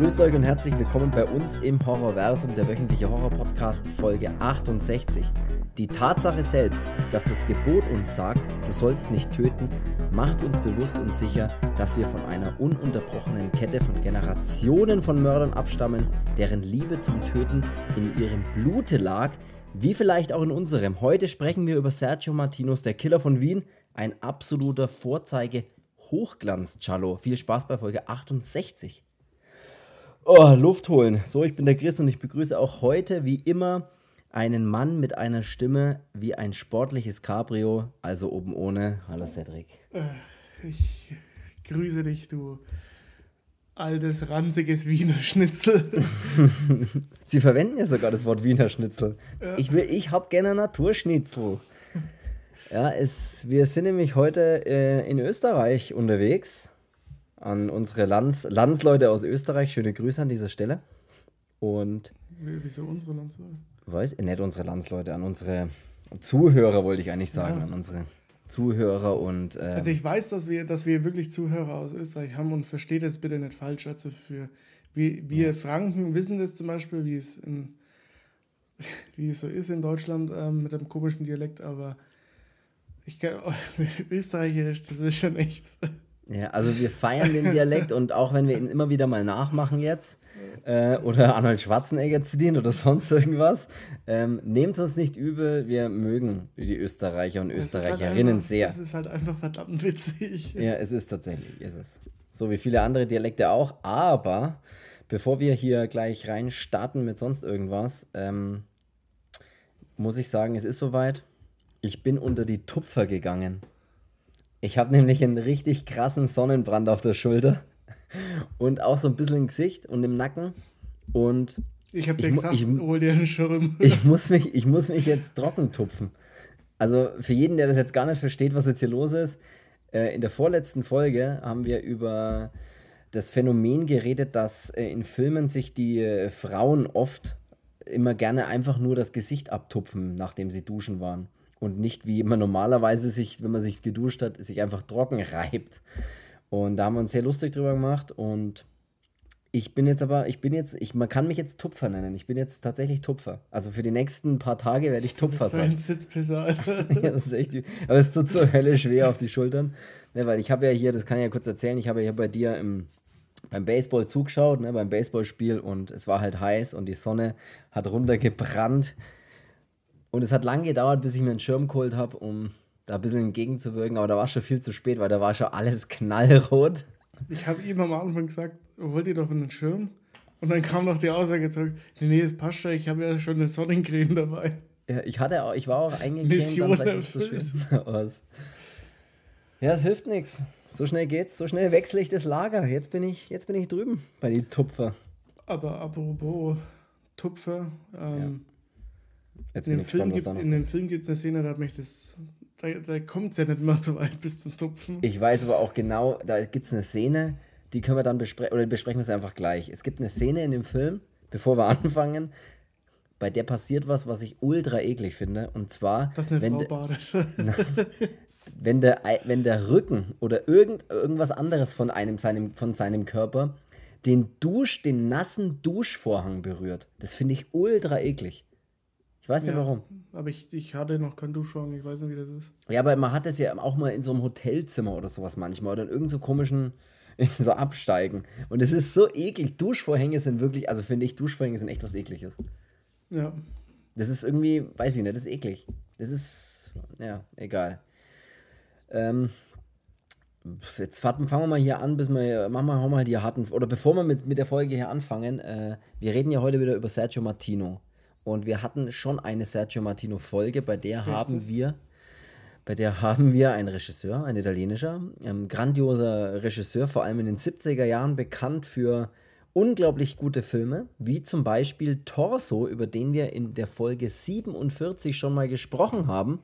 Grüßt euch und herzlich willkommen bei uns im Horrorversum, der wöchentliche Horror-Podcast, Folge 68. Die Tatsache selbst, dass das Gebot uns sagt, du sollst nicht töten, macht uns bewusst und sicher, dass wir von einer ununterbrochenen Kette von Generationen von Mördern abstammen, deren Liebe zum Töten in ihrem Blute lag, wie vielleicht auch in unserem. Heute sprechen wir über Sergio Martinus, der Killer von Wien, ein absoluter Vorzeige Hochglanz-Cello. Viel Spaß bei Folge 68. Oh, Luft holen. So, ich bin der Chris und ich begrüße auch heute wie immer einen Mann mit einer Stimme wie ein sportliches Cabrio, also oben ohne. Hallo Cedric. Äh, ich grüße dich, du altes, ranziges Wiener Schnitzel. Sie verwenden ja sogar das Wort Wiener Schnitzel. Ja. Ich, ich habe gerne Naturschnitzel. Ja, es, wir sind nämlich heute äh, in Österreich unterwegs. An unsere Lands, Landsleute aus Österreich. Schöne Grüße an dieser Stelle. Und. Wieso unsere Landsleute? Weiß, nicht unsere Landsleute, an unsere Zuhörer wollte ich eigentlich sagen, ja. an unsere Zuhörer und. Äh, also ich weiß, dass wir, dass wir wirklich Zuhörer aus Österreich haben und versteht jetzt bitte nicht falsch. Also für wir, wir ja. Franken wissen das zum Beispiel, wie es in, wie es so ist in Deutschland ähm, mit einem komischen Dialekt, aber ich kann, Österreicherisch, das ist schon echt. Ja, also wir feiern den Dialekt und auch wenn wir ihn immer wieder mal nachmachen jetzt äh, oder Arnold Schwarzenegger zitieren oder sonst irgendwas, ähm, nehmt es uns nicht übel, wir mögen die Österreicher und Österreicherinnen halt sehr. Das ist halt einfach verdammt witzig. Ja, es ist tatsächlich, ist es. So wie viele andere Dialekte auch, aber bevor wir hier gleich rein starten mit sonst irgendwas, ähm, muss ich sagen, es ist soweit. Ich bin unter die Tupfer gegangen. Ich habe nämlich einen richtig krassen Sonnenbrand auf der Schulter und auch so ein bisschen im Gesicht und im Nacken. Und ich habe dir gesagt, ich, hol dir einen Schirm. Ich muss, mich, ich muss mich jetzt trocken tupfen. Also für jeden, der das jetzt gar nicht versteht, was jetzt hier los ist, äh, in der vorletzten Folge haben wir über das Phänomen geredet, dass äh, in Filmen sich die äh, Frauen oft immer gerne einfach nur das Gesicht abtupfen, nachdem sie duschen waren und nicht wie man normalerweise sich, wenn man sich geduscht hat, sich einfach trocken reibt. Und da haben wir uns sehr lustig drüber gemacht und ich bin jetzt aber, ich bin jetzt, ich, man kann mich jetzt Tupfer nennen. Ich bin jetzt tatsächlich Tupfer. Also für die nächsten paar Tage werde ich Tupfer sein. Ein Sitzpisser, Alter. ja, das ist echt, aber es tut so Hölle schwer auf die Schultern. Ne, weil ich habe ja hier, das kann ich ja kurz erzählen, ich habe ja bei dir im, beim Baseball zugeschaut, ne, beim Baseballspiel und es war halt heiß und die Sonne hat runtergebrannt. Und es hat lange gedauert, bis ich mir einen Schirm geholt habe, um da ein bisschen entgegenzuwirken, aber da war schon viel zu spät, weil da war schon alles knallrot. Ich habe ihm am Anfang gesagt, wollt ihr doch einen Schirm? Und dann kam noch die Aussage zurück, nee, nee, das passt schon, ich habe ja schon eine Sonnencreme dabei. Ja, ich hatte auch, ich war auch eingecremt, dann ist schwer aus. Ja, es hilft nichts. So schnell geht's, so schnell wechsle ich das Lager. Jetzt bin ich, jetzt bin ich drüben bei den Tupfer. Aber apropos Tupfer, ähm, Jetzt in, dem Film gibt, in dem Film gibt es eine Szene, da das. Da, da kommt es ja nicht mehr so weit bis zum Tupfen. Ich weiß aber auch genau, da gibt es eine Szene, die können wir dann besprechen, oder besprechen wir es einfach gleich. Es gibt eine Szene in dem Film, bevor wir anfangen, bei der passiert was, was ich ultra eklig finde. Und zwar. Dass eine wenn Frau badet. Na, wenn, der, wenn der Rücken oder irgend, irgendwas anderes von einem seinem, von seinem Körper den Dusch, den nassen Duschvorhang berührt. Das finde ich ultra eklig weiß nicht ja, warum. Aber ich, ich hatte noch keinen Duschvorhang, ich weiß nicht, wie das ist. Ja, aber man hat das ja auch mal in so einem Hotelzimmer oder sowas manchmal oder in irgendeinem so komischen so Absteigen. Und es ist so eklig. Duschvorhänge sind wirklich, also finde ich, Duschvorhänge sind echt was ekliges. Ja. Das ist irgendwie, weiß ich nicht, das ist eklig. Das ist, ja, egal. Ähm, jetzt fangen wir mal hier an, bis wir, machen wir mal die harten, oder bevor wir mit, mit der Folge hier anfangen, äh, wir reden ja heute wieder über Sergio Martino. Und wir hatten schon eine Sergio Martino Folge, bei der haben wir bei der haben wir einen Regisseur, ein italienischer, ein grandioser Regisseur, vor allem in den 70er Jahren bekannt für unglaublich gute Filme, wie zum Beispiel Torso, über den wir in der Folge 47 schon mal gesprochen haben,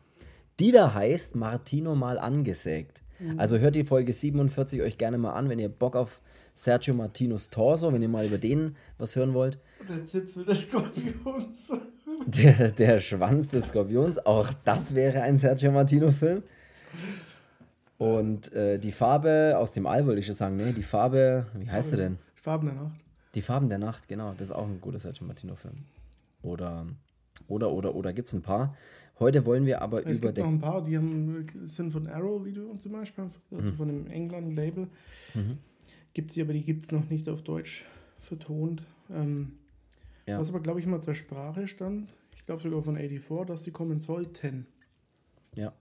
die da heißt Martino mal angesägt. Mhm. Also hört die Folge 47 euch gerne mal an, wenn ihr Bock auf Sergio Martinos Torso, wenn ihr mal über den was hören wollt. Der Zipfel des Skorpions. Der, der Schwanz des Skorpions, auch das wäre ein Sergio Martino-Film. Und äh, die Farbe aus dem All, wollte ich schon sagen, ne? Die Farbe, wie heißt sie denn? Farben der Nacht. Die Farben der Nacht, genau. Das ist auch ein guter Sergio Martino-Film. Oder, oder, oder, oder gibt es ein paar. Heute wollen wir aber es über gibt noch ein paar, die haben, sind von Arrow, wie du zum Beispiel, also Mhm. von dem England-Label. Gibt sie, aber die gibt es noch nicht auf Deutsch vertont. Ähm, Ja. Was aber, glaube ich, mal zur Sprache stand, ich glaube sogar von 84, dass sie kommen sollten. Ja,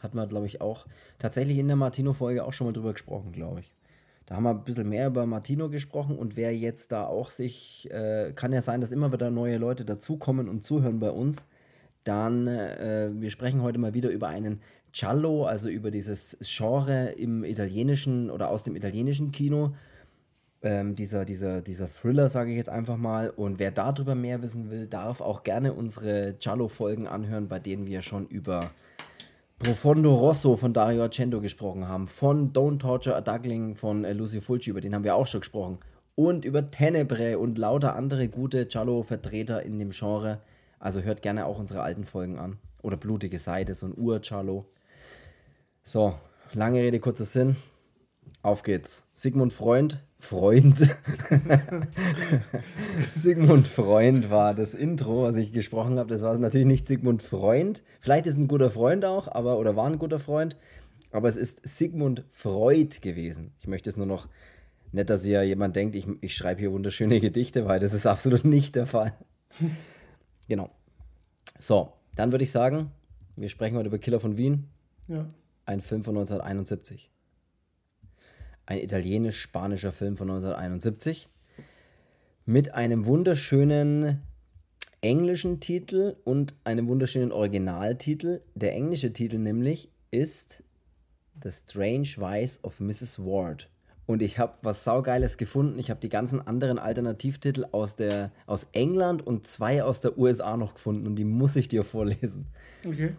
hat man, glaube ich, auch tatsächlich in der Martino-Folge auch schon mal drüber gesprochen, glaube ich. Da haben wir ein bisschen mehr über Martino gesprochen und wer jetzt da auch sich, äh, kann ja sein, dass immer wieder neue Leute dazukommen und zuhören bei uns, dann, äh, wir sprechen heute mal wieder über einen Giallo, also über dieses Genre im italienischen oder aus dem italienischen Kino. Ähm, dieser, dieser, dieser Thriller, sage ich jetzt einfach mal. Und wer darüber mehr wissen will, darf auch gerne unsere Giallo-Folgen anhören, bei denen wir schon über Profondo Rosso von Dario Argento gesprochen haben, von Don't Torture a Duckling von äh, Lucy Fulci, über den haben wir auch schon gesprochen, und über Tenebre und lauter andere gute Giallo-Vertreter in dem Genre. Also hört gerne auch unsere alten Folgen an. Oder Blutige Seite, so ein Ur-Giallo. So, lange Rede, kurzer Sinn. Auf geht's. Sigmund Freund, Freund. Sigmund Freund war das Intro, was ich gesprochen habe. Das war natürlich nicht Sigmund Freund. Vielleicht ist ein guter Freund auch, aber oder war ein guter Freund. Aber es ist Sigmund Freud gewesen. Ich möchte es nur noch nicht, dass hier jemand denkt, ich, ich schreibe hier wunderschöne Gedichte, weil das ist absolut nicht der Fall. genau. So, dann würde ich sagen, wir sprechen heute über Killer von Wien. Ja. Ein Film von 1971. Ein italienisch-spanischer Film von 1971. Mit einem wunderschönen englischen Titel und einem wunderschönen Originaltitel. Der englische Titel nämlich ist The Strange Vice of Mrs. Ward. Und ich habe was Saugeiles gefunden. Ich habe die ganzen anderen Alternativtitel aus, der, aus England und zwei aus der USA noch gefunden. Und die muss ich dir vorlesen. Okay.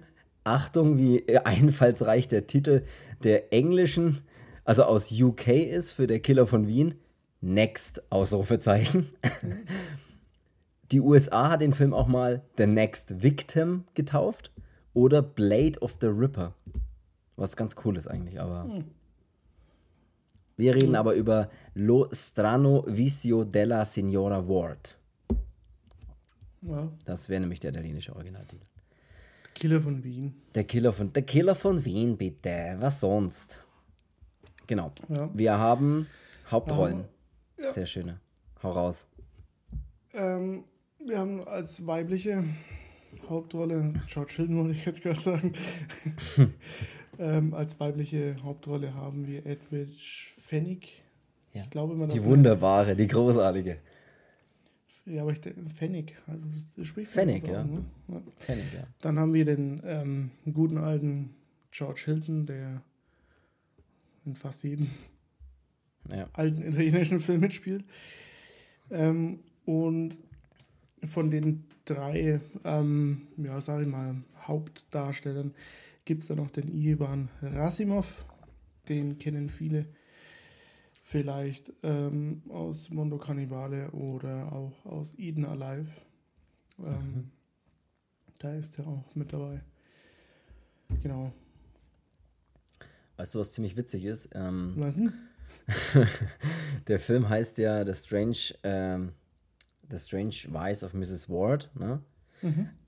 Achtung, wie einfallsreich der Titel der englischen, also aus UK ist für der Killer von Wien. Next, Ausrufezeichen. Die USA hat den Film auch mal The Next Victim getauft oder Blade of the Ripper. Was ganz cool ist eigentlich, aber. Wir reden aber über Lo Strano Vicio della Signora Ward. Ja. Das wäre nämlich der italienische Originaltitel. Killer von Wien. Der Killer von der Killer von Wien, bitte. Was sonst? Genau. Ja. Wir haben Hauptrollen. Sehr schöne. Hau raus. Ähm, wir haben als weibliche Hauptrolle, George Hilton wollte ich jetzt gerade sagen, ähm, als weibliche Hauptrolle haben wir Edwidge Fennig. Ja. Ich glaube immer, Die wunderbare, die großartige. Ja, aber ich denke, Fennig. Also, das spricht Fennig, man so ja. ne? ja. Ich, ja. Dann haben wir den ähm, guten alten George Hilton, der in fast jedem ja. alten italienischen Film mitspielt. Ähm, und von den drei, ähm, ja, sag ich mal, Hauptdarstellern gibt es da noch den Ivan Rasimov. Den kennen viele vielleicht ähm, aus Mondo Cannibale oder auch aus Eden Alive. Ähm, Da ist er auch mit dabei. Genau. Weißt du, was ziemlich witzig ist? Ähm, Was denn? der Film heißt ja The Strange, ähm, The Strange Vice of Mrs. Ward. Ne?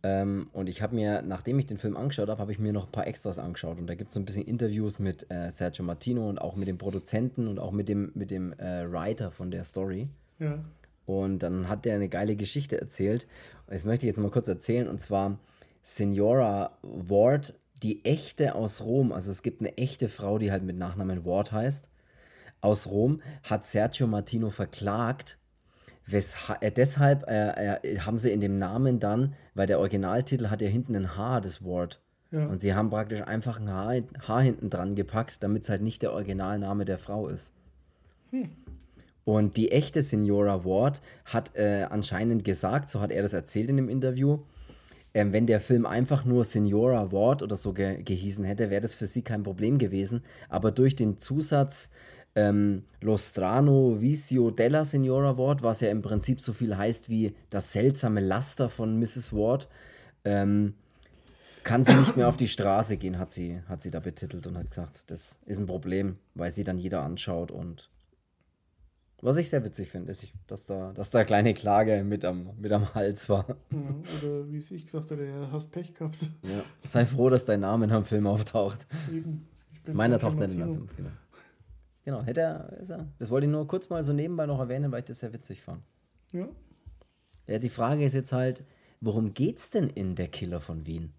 Ähm, und ich habe mir, nachdem ich den Film angeschaut habe, habe ich mir noch ein paar Extras angeschaut. Und da gibt es so ein bisschen Interviews mit äh, Sergio Martino und auch mit dem Produzenten und auch mit dem, mit dem äh, Writer von der Story. Ja. Und dann hat der eine geile Geschichte erzählt. Das möchte ich jetzt mal kurz erzählen. Und zwar Signora Ward, die echte aus Rom. Also es gibt eine echte Frau, die halt mit Nachnamen Ward heißt. Aus Rom hat Sergio Martino verklagt. Wesha äh, deshalb äh, äh, haben sie in dem Namen dann, weil der Originaltitel hat ja hinten ein H, das Ward. Ja. Und sie haben praktisch einfach ein Haar, Haar hinten dran gepackt, damit es halt nicht der Originalname der Frau ist. Und die echte Signora Ward hat äh, anscheinend gesagt, so hat er das erzählt in dem Interview, ähm, wenn der Film einfach nur Signora Ward oder so ge gehießen hätte, wäre das für sie kein Problem gewesen. Aber durch den Zusatz ähm, Lo strano vicio della Signora Ward, was ja im Prinzip so viel heißt wie das seltsame Laster von Mrs. Ward, ähm, kann sie nicht mehr auf die Straße gehen, hat sie, hat sie da betitelt und hat gesagt, das ist ein Problem, weil sie dann jeder anschaut und Was ich sehr witzig finde, ist, dass da, dass da kleine Klage mit am, mit am Hals war. Ja, oder wie es ich gesagt habe, du hast Pech gehabt. Ja. Sei froh, dass dein Name in einem Film auftaucht. Meiner taucht nicht in einem Film, genau. Genau, hätte er, ist er. Das wollte ich nur kurz mal so nebenbei noch erwähnen, weil ich das sehr witzig fand. Ja. Ja, die Frage ist jetzt halt, worum geht's denn in Der Killer von Wien?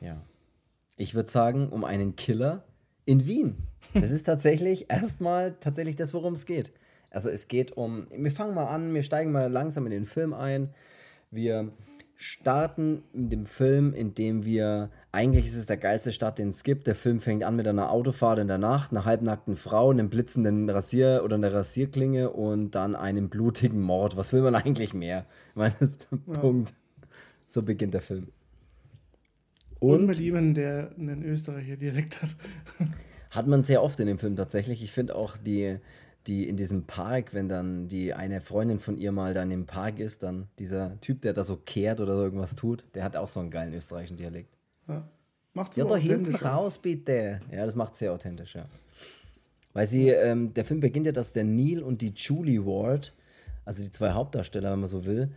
Ja. Ich würde sagen, um einen Killer in Wien. Das ist tatsächlich erstmal tatsächlich das, worum es geht. Also es geht um, wir fangen mal an, wir steigen mal langsam in den Film ein. Wir starten in dem Film, in dem wir, eigentlich ist es der geilste Start, den es gibt. Der Film fängt an mit einer Autofahrt in der Nacht, einer halbnackten Frau, einem blitzenden Rasier oder einer Rasierklinge und dann einem blutigen Mord. Was will man eigentlich mehr? Ich meine, das ist ja. Punkt. So beginnt der Film. Und, und mit jemandem, der einen Österreicher Dialekt hat. hat man sehr oft in dem Film tatsächlich. Ich finde auch die, die in diesem Park, wenn dann die eine Freundin von ihr mal dann im Park ist, dann dieser Typ, der da so kehrt oder so irgendwas tut, der hat auch so einen geilen österreichischen Dialekt. Ja, macht Ja, da hinten raus, bitte. Ja, das macht sehr authentisch, ja. Weil sie, ähm, der Film beginnt ja, dass der Neil und die Julie Ward, also die zwei Hauptdarsteller, wenn man so will,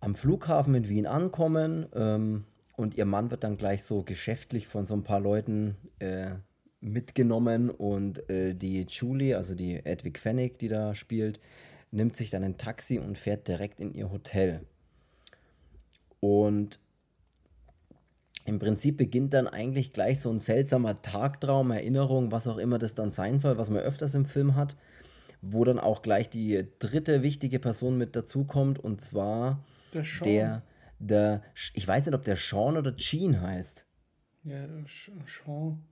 am Flughafen in Wien ankommen ähm, und ihr Mann wird dann gleich so geschäftlich von so ein paar Leuten äh, mitgenommen und äh, die Julie, also die Edwig Fennig, die da spielt, nimmt sich dann ein Taxi und fährt direkt in ihr Hotel. Und im Prinzip beginnt dann eigentlich gleich so ein seltsamer Tagtraum, Erinnerung, was auch immer das dann sein soll, was man öfters im Film hat, wo dann auch gleich die dritte wichtige Person mit dazukommt und zwar der, Sean. der, der ich weiß nicht, ob der Sean oder Gene heißt. Ja, Sean.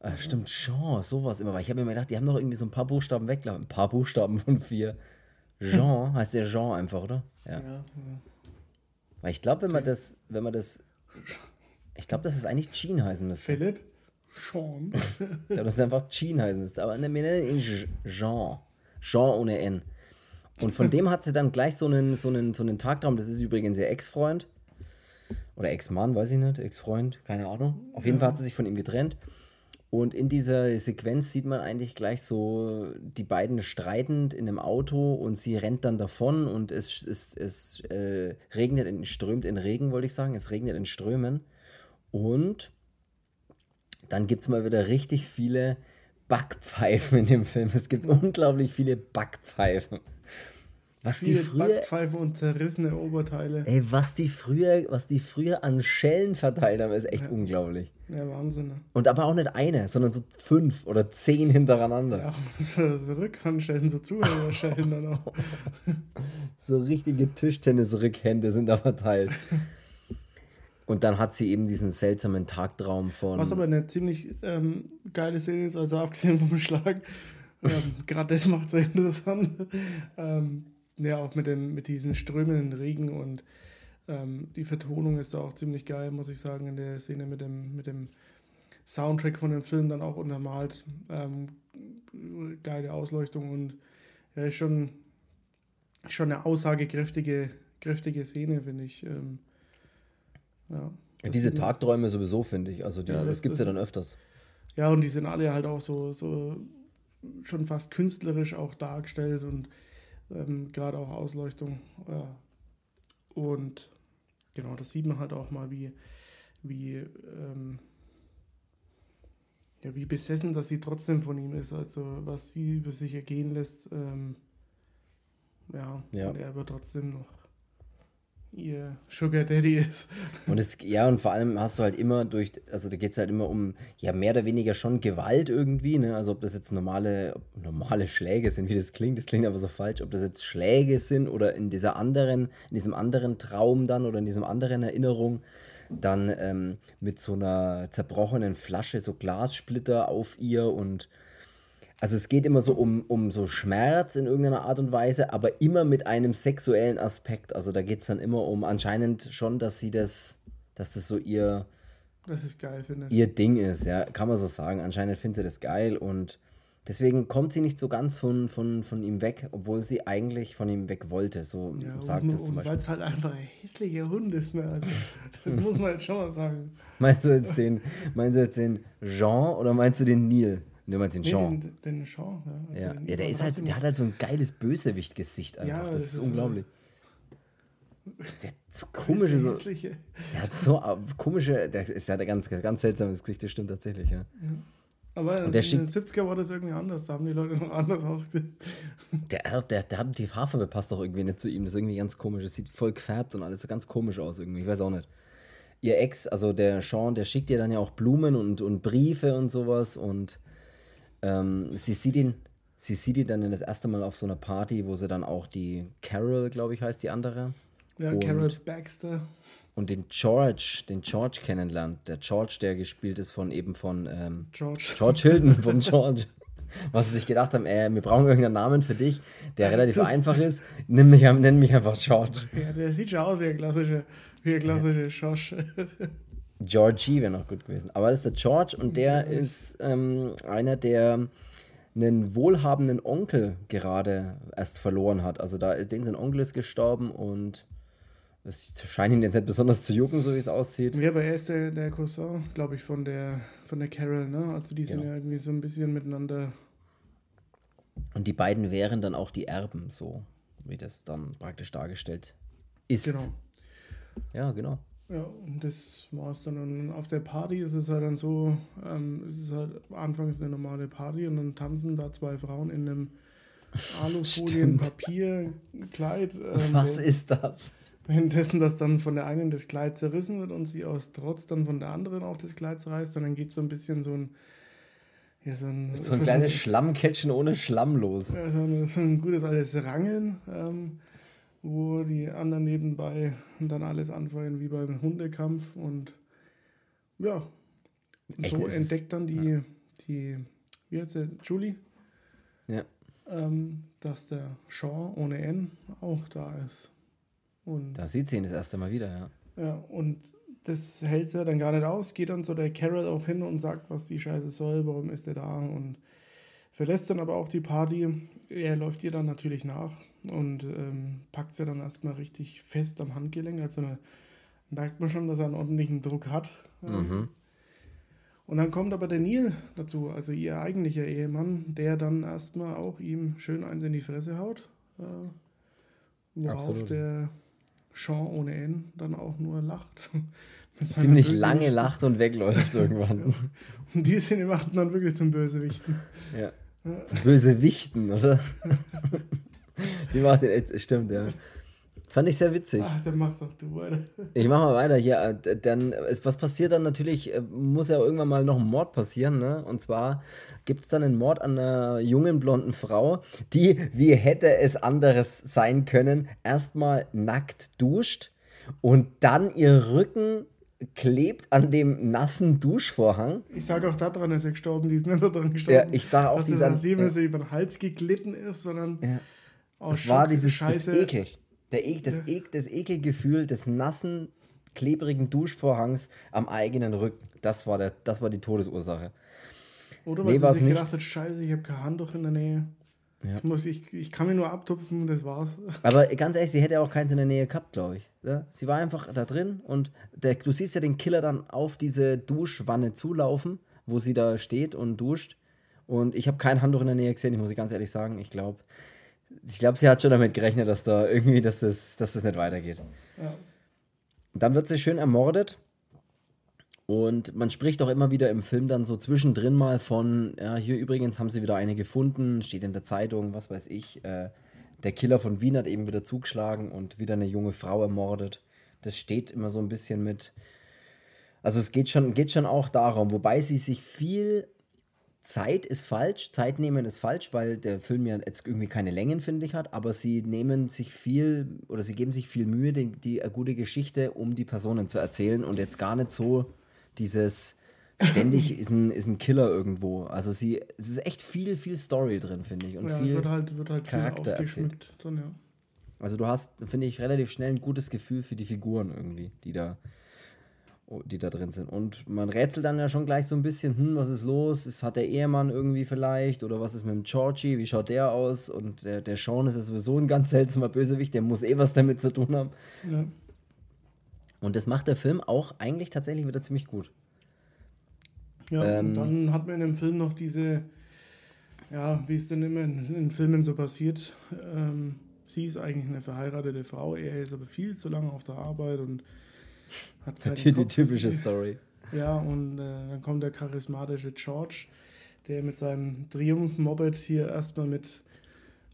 Ah, stimmt, Jean, sowas immer. Weil ich habe mir immer gedacht, die haben doch irgendwie so ein paar Buchstaben weggelassen. Ein paar Buchstaben von vier. Jean, heißt der Jean einfach, oder? Ja. ja, ja. Weil ich glaube, wenn man das, wenn man das. Ich glaube, dass es eigentlich Jean heißen müsste. Philipp? Sean. ich glaube, dass es einfach Jean heißen müsste. Aber wir nennen ihn Jean. Jean ohne N. Und von dem hat sie dann gleich so einen, so einen, so einen Tagtraum. Das ist übrigens ihr Ex-Freund. Oder Ex-Mann, weiß ich nicht. Ex-Freund, keine Ahnung. Auf jeden Fall hat sie sich von ihm getrennt. Und in dieser Sequenz sieht man eigentlich gleich so die beiden streitend in einem Auto und sie rennt dann davon und es, es, es äh, regnet, in, strömt in Regen, wollte ich sagen. Es regnet in Strömen. Und dann gibt es mal wieder richtig viele Backpfeifen in dem Film. Es gibt unglaublich viele Backpfeifen. Was Viele die früher, Backpfeife und zerrissene Oberteile. Ey, was die früher, was die früher an Schellen verteilt haben, ist echt ja. unglaublich. Ja, Wahnsinn. Ne? Und aber auch nicht eine, sondern so fünf oder zehn hintereinander. Ja, so, so Rückhandschellen, so Zuhörerschellen dann auch. so richtige Tischtennis-Rückhände sind da verteilt. Und dann hat sie eben diesen seltsamen Tagtraum von. Was aber eine ziemlich ähm, geile Szene ist, also abgesehen vom Schlag. ähm, Gerade das macht es sehr interessant. Ähm, ja, auch mit, dem, mit diesen strömenden Regen und ähm, die Vertonung ist da auch ziemlich geil, muss ich sagen, in der Szene mit dem, mit dem Soundtrack von dem Film dann auch untermalt. Ähm, geile Ausleuchtung und ja, ist schon, schon eine aussagekräftige kräftige Szene, finde ich. Ähm, ja, ja, diese Tagträume sowieso, finde ich. Also die, ja, das gibt es ja dann öfters. Ja, und die sind alle halt auch so, so schon fast künstlerisch auch dargestellt und ähm, gerade auch Ausleuchtung. Ja. Und genau, das sieht man halt auch mal, wie, wie, ähm, ja, wie besessen, dass sie trotzdem von ihm ist. Also was sie über sich ergehen lässt, ähm, ja, ja, und er aber trotzdem noch ihr Sugar Daddy ist. Und es, ja, und vor allem hast du halt immer durch, also da geht es halt immer um, ja, mehr oder weniger schon Gewalt irgendwie, ne? Also ob das jetzt normale, normale Schläge sind, wie das klingt, das klingt aber so falsch, ob das jetzt Schläge sind oder in dieser anderen, in diesem anderen Traum dann oder in diesem anderen Erinnerung dann ähm, mit so einer zerbrochenen Flasche so Glassplitter auf ihr und also es geht immer so um, um so Schmerz in irgendeiner Art und Weise, aber immer mit einem sexuellen Aspekt. Also da geht es dann immer um anscheinend schon, dass sie das, dass das so ihr, das ist geil, finde ihr Ding ist, ja, kann man so sagen. Anscheinend findet sie das geil und deswegen kommt sie nicht so ganz von, von, von ihm weg, obwohl sie eigentlich von ihm weg wollte. So ja, sagt es zum Beispiel. Weil es halt einfach ein hässlicher Hund ist, ne? Also, das muss man jetzt schon mal sagen. Meinst du jetzt den, meinst du jetzt den Jean oder meinst du den Neil? Du meinst den Nee, Sean? den, den Sean, ja. Also ja, den ja der, ist halt, der hat halt so ein geiles Bösewicht-Gesicht einfach. Ja, das, das ist ist, unglaublich. Der hat so komische, so, der hat so äh, komische, der ist ja ein ganz, ganz seltsames Gesicht, das stimmt tatsächlich, ja. Aber Und der in den 70er war das irgendwie anders. Da haben die Leute noch anders ausgesehen. Der, der, der hat die Haarfarbe passt doch irgendwie nicht zu ihm. Das ist irgendwie ganz komisch. Das sieht voll gefärbt und alles so ganz komisch aus irgendwie. Ich weiß auch nicht. Ihr Ex, also der Sean, der schickt ihr dann ja auch Blumen und, und Briefe und sowas und ähm, sie sieht ihn, sie sieht ihn dann das erste Mal auf so einer Party, wo sie dann auch die Carol, glaube ich, heißt die andere. Ja, Und- Carol Baxter. Und den George, den George kennenlernt. Der George, der gespielt ist von eben von ähm, George. George Hilton vom George. Was sie sich gedacht haben, äh, wir brauchen irgendeinen Namen für dich, der relativ einfach ist. Nimm mich, nenn mich einfach George. Ja, der sieht schon aus wie ein klassischer, wie ein klassischer Josh. Georgie wäre noch gut gewesen. Aber das ist der George und der ist ähm, einer, der einen wohlhabenden Onkel gerade erst verloren hat. Also da ist den sein Onkel ist gestorben und es scheint ihn jetzt nicht besonders zu jucken, so wie es aussieht. Ja, aber er ist der, der Cousin, glaube ich, von der, von der Carol, ne? Also die sind Genau. ja irgendwie so ein bisschen miteinander. Und die beiden wären dann auch die Erben, so wie das dann praktisch dargestellt ist. Genau. Ja, genau. Ja, und das war's dann. Und auf der Party ist es halt dann so, ähm, es ist halt anfangs eine normale Party und dann tanzen da zwei Frauen in einem Alufolien-Papierkleid. Ähm, Was ist das? Währenddessen, dass dann von der einen das Kleid zerrissen wird und sie aus Trotz dann von der anderen auch das Kleid zerreißt und dann geht so ein bisschen so ein, ja, so ein, So ein kleines Schlammcatchen ohne Schlamm los. ja, so, ein, so ein gutes altes Rangeln, ähm, wo die anderen nebenbei dann alles anfeuern wie beim Hundekampf und ja, und Echt, so entdeckt dann die, die, wie heißt sie, Julie, Ja. ähm, dass der Sean ohne N auch da ist. Und Da sieht sie ihn das erste Mal wieder, ja. Ja, und das hält sie dann gar nicht aus, geht dann zu der Carol auch hin und sagt, was die Scheiße soll, warum ist er da und verlässt dann aber auch die Party. Er läuft ihr dann natürlich nach und ähm, packt sie dann erstmal richtig fest am Handgelenk. Also da merkt man schon, dass er einen ordentlichen Druck hat. Mhm. Und dann kommt aber der Neil dazu, also ihr eigentlicher Ehemann, der dann erstmal auch ihm schön eins in die Fresse haut. Äh, worauf Absolut. der Sean ohne N dann auch nur lacht. Ziemlich lange lacht und wegläuft irgendwann. Und die sind machten dann wirklich zum Bösewichten. ja. Zu böse Wichten, oder? Die macht den echt, stimmt, ja. Fand ich sehr witzig. Ach, der macht doch du, Alter. Ich mach mal weiter hier. äh, Dann, was passiert dann natürlich, äh, muss ja irgendwann mal noch ein Mord passieren, ne? Und zwar gibt es dann einen Mord an einer jungen blonden Frau, die, wie hätte es anderes sein können, erstmal nackt duscht und dann ihr Rücken klebt an dem nassen Duschvorhang. Ich sage auch daran, ist er gestorben, die ist nicht daran gestorben. Ja, ich sag auch, dass die sind- an ja. über den Hals geglitten ist, sondern Ja. Aus Es war dieses das Scheiße. Ekel. Der e das, Ja. e das Ekelgefühl des nassen, klebrigen Duschvorhangs am eigenen Rücken. Das war, der, das war die Todesursache. Oder Nee, weil war's sie sich nicht. gedacht hat, scheiße, ich habe kein Handtuch in der Nähe. Ja. Ich, muss, ich, ich kann mir nur abtupfen, das war's. Aber ganz ehrlich, sie hätte auch keins in der Nähe gehabt, glaube ich. Ja? Sie war einfach da drin und der, du siehst ja den Killer dann auf diese Duschwanne zulaufen, wo sie da steht und duscht. Und ich habe kein Handtuch in der Nähe gesehen, ich muss ganz ehrlich sagen. Ich glaube, ich glaube, sie hat schon damit gerechnet, dass da irgendwie, dass das, dass das nicht weitergeht. Ja. Dann wird sie schön ermordet. Und man spricht auch immer wieder im Film dann so zwischendrin mal von, ja, hier übrigens haben sie wieder eine gefunden, steht in der Zeitung, was weiß ich. Äh, der Killer von Wien hat eben wieder zugeschlagen und wieder eine junge Frau ermordet. Das steht immer so ein bisschen mit. Also es geht schon, geht schon auch darum, wobei sie sich viel Zeit ist falsch, Zeit nehmen ist falsch, weil der Film ja jetzt irgendwie keine Längen, finde ich, hat, aber sie nehmen sich viel oder sie geben sich viel Mühe, die, die eine gute Geschichte um die Personen zu erzählen und jetzt gar nicht so dieses ständig ist ein, ist ein Killer irgendwo. Also sie, es ist echt viel, viel Story drin, finde ich. Und ja, viel, wird halt, wird halt viel Charakter ausgeschmückt. Dann, ja. also du hast, finde ich, relativ schnell ein gutes Gefühl für die Figuren irgendwie, die da, die da drin sind. Und man rätselt dann ja schon gleich so ein bisschen, hm, was ist los? Ist, hat der Ehemann irgendwie vielleicht? Oder was ist mit dem Georgie? Wie schaut der aus? Und der, der Sean ist ja sowieso ein ganz seltsamer Bösewicht, der muss eh was damit zu tun haben. Ja. Und das macht der Film auch eigentlich tatsächlich wieder ziemlich gut. Ja, Ähm, und dann hat man in dem Film noch diese, ja, wie es denn immer in, in Filmen so passiert, ähm, sie ist eigentlich eine verheiratete Frau, er ist aber viel zu lange auf der Arbeit und hat Die, die typische Story. Ja, und äh, dann kommt der charismatische George, der mit seinem Triumph-Moped hier erstmal mit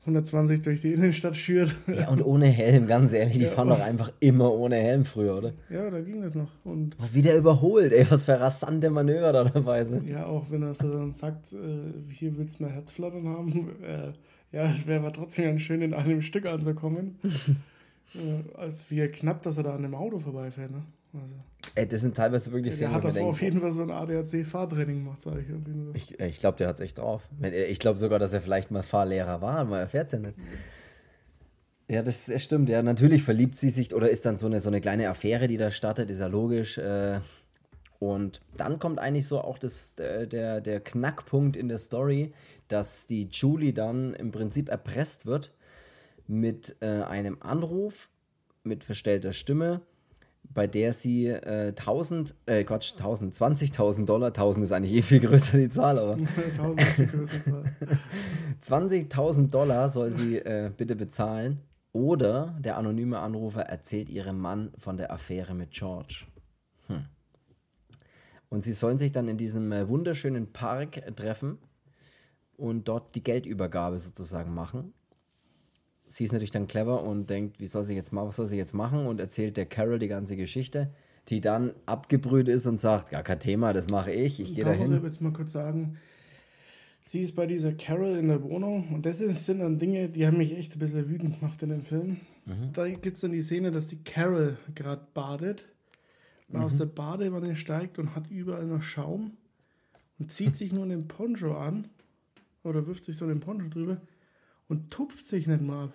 120 durch die Innenstadt schürt. Ja, und ohne Helm, ganz ehrlich, die Ja, fahren doch einfach immer ohne Helm früher, oder? Ja, da ging das noch. Und Was wieder überholt, ey, was für rasante Manöver da dabei sind. ja, auch wenn er so dann sagt, äh, hier willst du mal Herzflattern haben, äh, ja, es wäre aber trotzdem ganz schön, in einem Stück anzukommen. äh, als wie knapp, dass er da an dem Auto vorbeifährt. Ne? Also, Ey, das sind teilweise wirklich der Szenen, hat davor auf jeden Fall so ein ADAC-Fahrtraining gemacht, sage ich. Ich, ich glaube, der hat es echt drauf. Wenn- Ich glaube sogar, dass er vielleicht mal Fahrlehrer war, man erfährt es ja nicht. Ja, das stimmt. Ja, natürlich verliebt sie sich oder ist dann so eine, so eine kleine Affäre, die da startet, ist ja logisch. Äh, und dann kommt eigentlich so auch das, der, der, der Knackpunkt in der Story, dass die Julie dann im Prinzip erpresst wird mit äh, einem Anruf mit verstellter Stimme, bei der sie äh, 1000, äh, Quatsch, 1000, 20.000 Dollar, 1000 ist eigentlich eh viel größer die Zahl, aber 1000 ist die größte Zahl. 20.000 Dollar soll sie äh, bitte bezahlen oder der anonyme Anrufer erzählt ihrem Mann von der Affäre mit George. Hm. Und sie sollen sich dann in diesem äh, wunderschönen Park treffen und dort die Geldübergabe sozusagen machen. Sie ist natürlich dann clever und denkt, wie soll sie jetzt machen, was soll sie jetzt machen und erzählt der Carol die ganze Geschichte, die dann abgebrüht ist und sagt, gar kein Thema, das mache ich, ich gehe da muss dahin. ich jetzt mal kurz sagen, sie ist bei dieser Carol in der Wohnung und das sind dann Dinge, die haben mich echt ein bisschen wütend gemacht in dem Film. Mhm. Da gibt es dann die Szene, dass die Carol gerade badet und Mhm. aus der Badewanne steigt und hat überall noch Schaum und zieht sich nur einen Poncho an oder wirft sich so einen Poncho drüber und tupft sich nicht mal ab.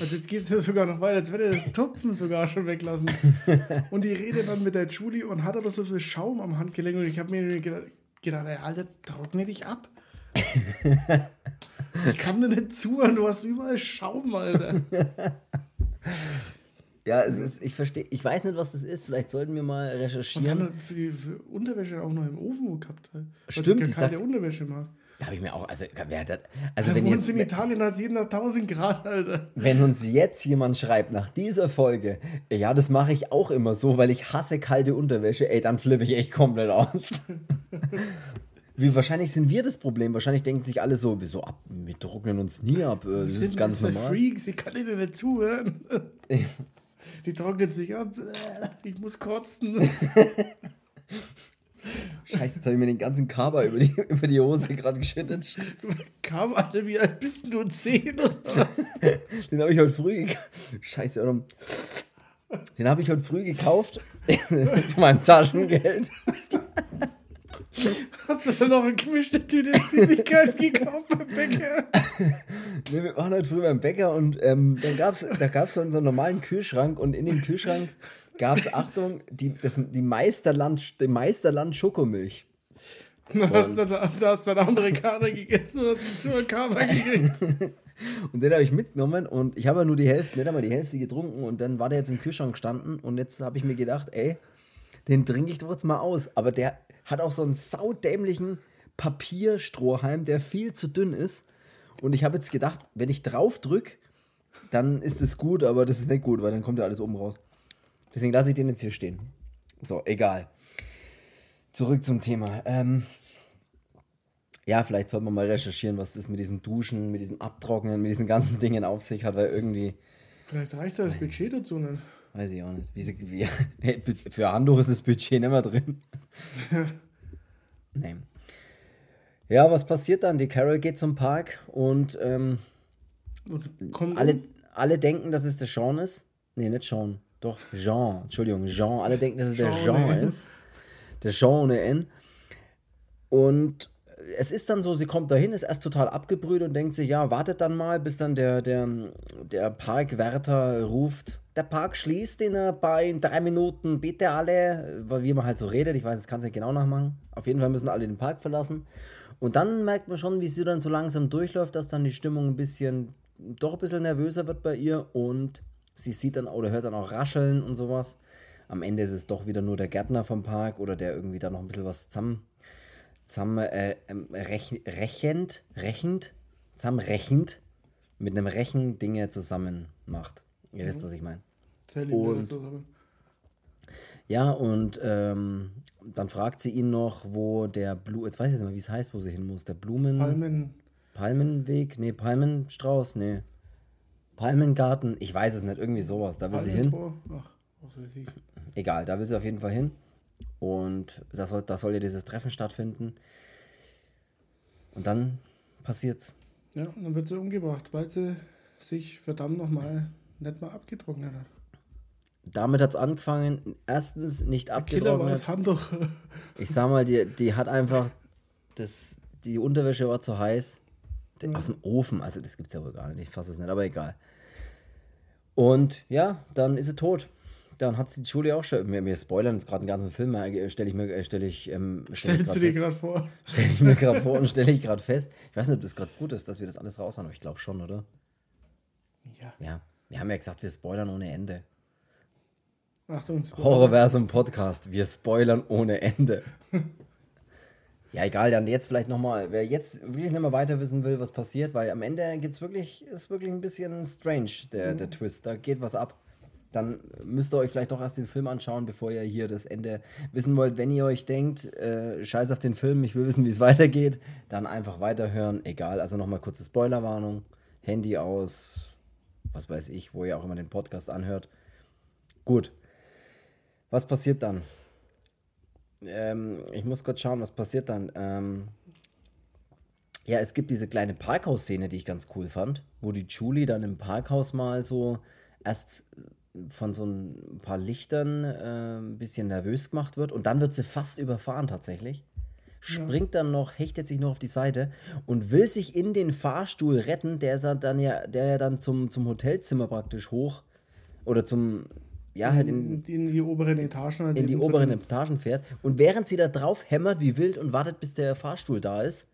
Also jetzt geht es ja sogar noch weiter, jetzt wird er das Tupfen sogar schon weglassen. Und die redet dann mit der Julie und hat aber so viel Schaum am Handgelenk und ich habe mir gedacht, gedacht, ey, Alter, trockne dich ab. ich kann dir nicht zuhören, du hast überall Schaum, Alter. Ja, es ist, ich verstehe, ich weiß nicht, was das ist. Vielleicht sollten wir mal Und recherchieren. dann hat für die für Unterwäsche auch noch im Ofen gehabt. Halt, Stimmt, sie keine sagt- Unterwäsche mag. Da habe ich mir auch, also, wer hat das, also Da wenn, jetzt, in Italien, hat jeden Tag 1000 Grad, Alter. wenn uns jetzt jemand schreibt nach dieser Folge, ja, das mache ich auch immer so, weil ich hasse kalte Unterwäsche, ey, dann flippe ich echt komplett aus. Wie wahrscheinlich sind wir das Problem? Wahrscheinlich denken sich alle so, wieso ab? Wir trocknen uns nie ab. äh, Das Die ist sind ganz normal. Freaks, ich kann ihnen nicht zuhören. Die trocknet sich ab. Ich muss kotzen. Scheiße, jetzt habe ich mir den ganzen Kaba über die, über die Hose gerade geschüttet. Scheiße. Kam alle, wie alt bist du? Zehn oder was? Den habe ich heute früh gekauft. Scheiße, warum? Den habe ich heute früh gekauft. Von meinem Taschengeld. Hast du da noch eine gemischte Tüte Süßigkeiten gekauft beim Bäcker? Nee, wir waren heute früh beim Bäcker und ähm, dann gab's, da gab es so einen normalen Kühlschrank und in dem Kühlschrank gab es, Achtung, die, das, die Meisterland, die Meisterland Schokomilch. Da hast du da, hast du einen Amerikaner gegessen und hast zu einem Kaba gekriegt. Und den habe ich mitgenommen und ich habe ja nur die Hälfte, nicht einmal die Hälfte getrunken und dann war der jetzt im Kühlschrank gestanden und jetzt habe ich mir gedacht, ey, den trinke ich doch jetzt mal aus. Aber der hat auch so einen saudämlichen Papierstrohhalm, der viel zu dünn ist. Und ich habe jetzt gedacht, wenn ich drauf drücke, dann ist es gut, aber das ist nicht gut, weil dann kommt ja alles oben raus. Deswegen lasse ich den jetzt hier stehen. So, egal. Zurück zum Thema. Ähm, ja, vielleicht sollte man mal recherchieren, was das mit diesen Duschen, mit diesem Abtrocknen, mit diesen ganzen Dingen auf sich hat, weil irgendwie, Vielleicht reicht da das Budget dazu nicht. weiß ich auch nicht. Wie, wie, für Handtuch ist das Budget nicht mehr drin. nee. Ja, was passiert dann? Die Carol geht zum Park und ähm, Und alle, um. alle denken, dass es der Sean ist. Nee, nicht Sean. Doch, Jean. Entschuldigung, Jean. Alle denken, dass es der Jean Jean ohne N. ist. Der Jean ohne N. Und es ist dann so, sie kommt dahin, ist erst total abgebrüht und denkt sich, ja, wartet dann mal, bis dann der, der, der Parkwärter ruft, der Park schließt in, paar- in drei Minuten, bitte alle, weil wie man halt so redet, ich weiß, das kannst du nicht genau nachmachen. Auf jeden Fall müssen alle den Park verlassen. Und dann merkt man schon, wie sie dann so langsam durchläuft, dass dann die Stimmung ein bisschen, doch ein bisschen nervöser wird bei ihr und sie sieht dann oder hört dann auch Rascheln und sowas. Am Ende ist es doch wieder nur der Gärtner vom Park oder der irgendwie da noch ein bisschen was zusammen zusammen äh, ähm, rech, rechend, rechend, zusammenrechend mit einem Rechen Dinge zusammen macht. Ihr wisst, was ich meine. Und, ja, und ähm, dann fragt sie ihn noch, wo der Blumen, jetzt weiß ich nicht mehr, wie es heißt, wo sie hin muss. Der Blumen. Palmen. Palmenweg? Nee, Palmenstrauß? Nee. Palmengarten? Ich weiß es nicht, irgendwie sowas. Da will sie hin. Ach, was weiß ich. Egal, da will sie auf jeden Fall hin. Und da soll, da soll ja dieses Treffen stattfinden. Und dann passiert's. Ja, und dann wird sie umgebracht, weil sie sich verdammt nochmal nicht mal abgetrocknet hat. Damit hat es angefangen. Erstens nicht abgetrocknet. Killer das Handtuch. ich sag mal, die, die hat einfach. Das, die Unterwäsche war zu heiß. Mhm. Aus dem Ofen, also das gibt's ja wohl gar nicht. Ich fasse es nicht, aber egal. Und ja, dann ist sie tot dann hat sie die Julie auch schon. Wir, wir spoilern jetzt gerade den ganzen Film, äh, stelle ich mir, äh, stelle ich. Ähm, stell Stellst du dir gerade vor? Stelle ich mir gerade vor und stelle ich gerade fest. Ich weiß nicht, ob das gerade gut ist, dass wir das alles raus haben, aber ich glaube schon, oder? Ja. Ja. Wir haben ja gesagt, wir spoilern ohne Ende. Achtung, Spoiler. Horrorversum Podcast. Wir spoilern ohne Ende. ja, egal, dann jetzt vielleicht nochmal, wer jetzt wirklich nicht mehr weiter wissen will, was passiert, weil am Ende gibt's wirklich, ist wirklich ein bisschen strange, der, mhm. der Twist. Da geht was ab dann müsst ihr euch vielleicht doch erst den Film anschauen, bevor ihr hier das Ende wissen wollt. Wenn ihr euch denkt, äh, scheiß auf den Film, ich will wissen, wie es weitergeht, dann einfach weiterhören. Egal, also nochmal kurze Spoilerwarnung. Handy aus, was weiß ich, wo ihr auch immer den Podcast anhört. Gut. Was passiert dann? Ähm, ich muss kurz schauen, was passiert dann. Ähm, ja, es gibt diese kleine Parkhaus-Szene, die ich ganz cool fand, wo die Julie dann im Parkhaus mal so erst von so ein paar Lichtern äh, ein bisschen nervös gemacht wird und dann wird sie fast überfahren tatsächlich. Springt ja. dann noch, hechtet sich noch auf die Seite und will sich in den Fahrstuhl retten, der dann ja, der ja dann zum, zum Hotelzimmer praktisch hoch oder zum, ja, halt in, in die oberen Etagen. Halt in die oberen Etagen fährt. Und während sie da drauf hämmert wie wild und wartet, bis der Fahrstuhl da ist,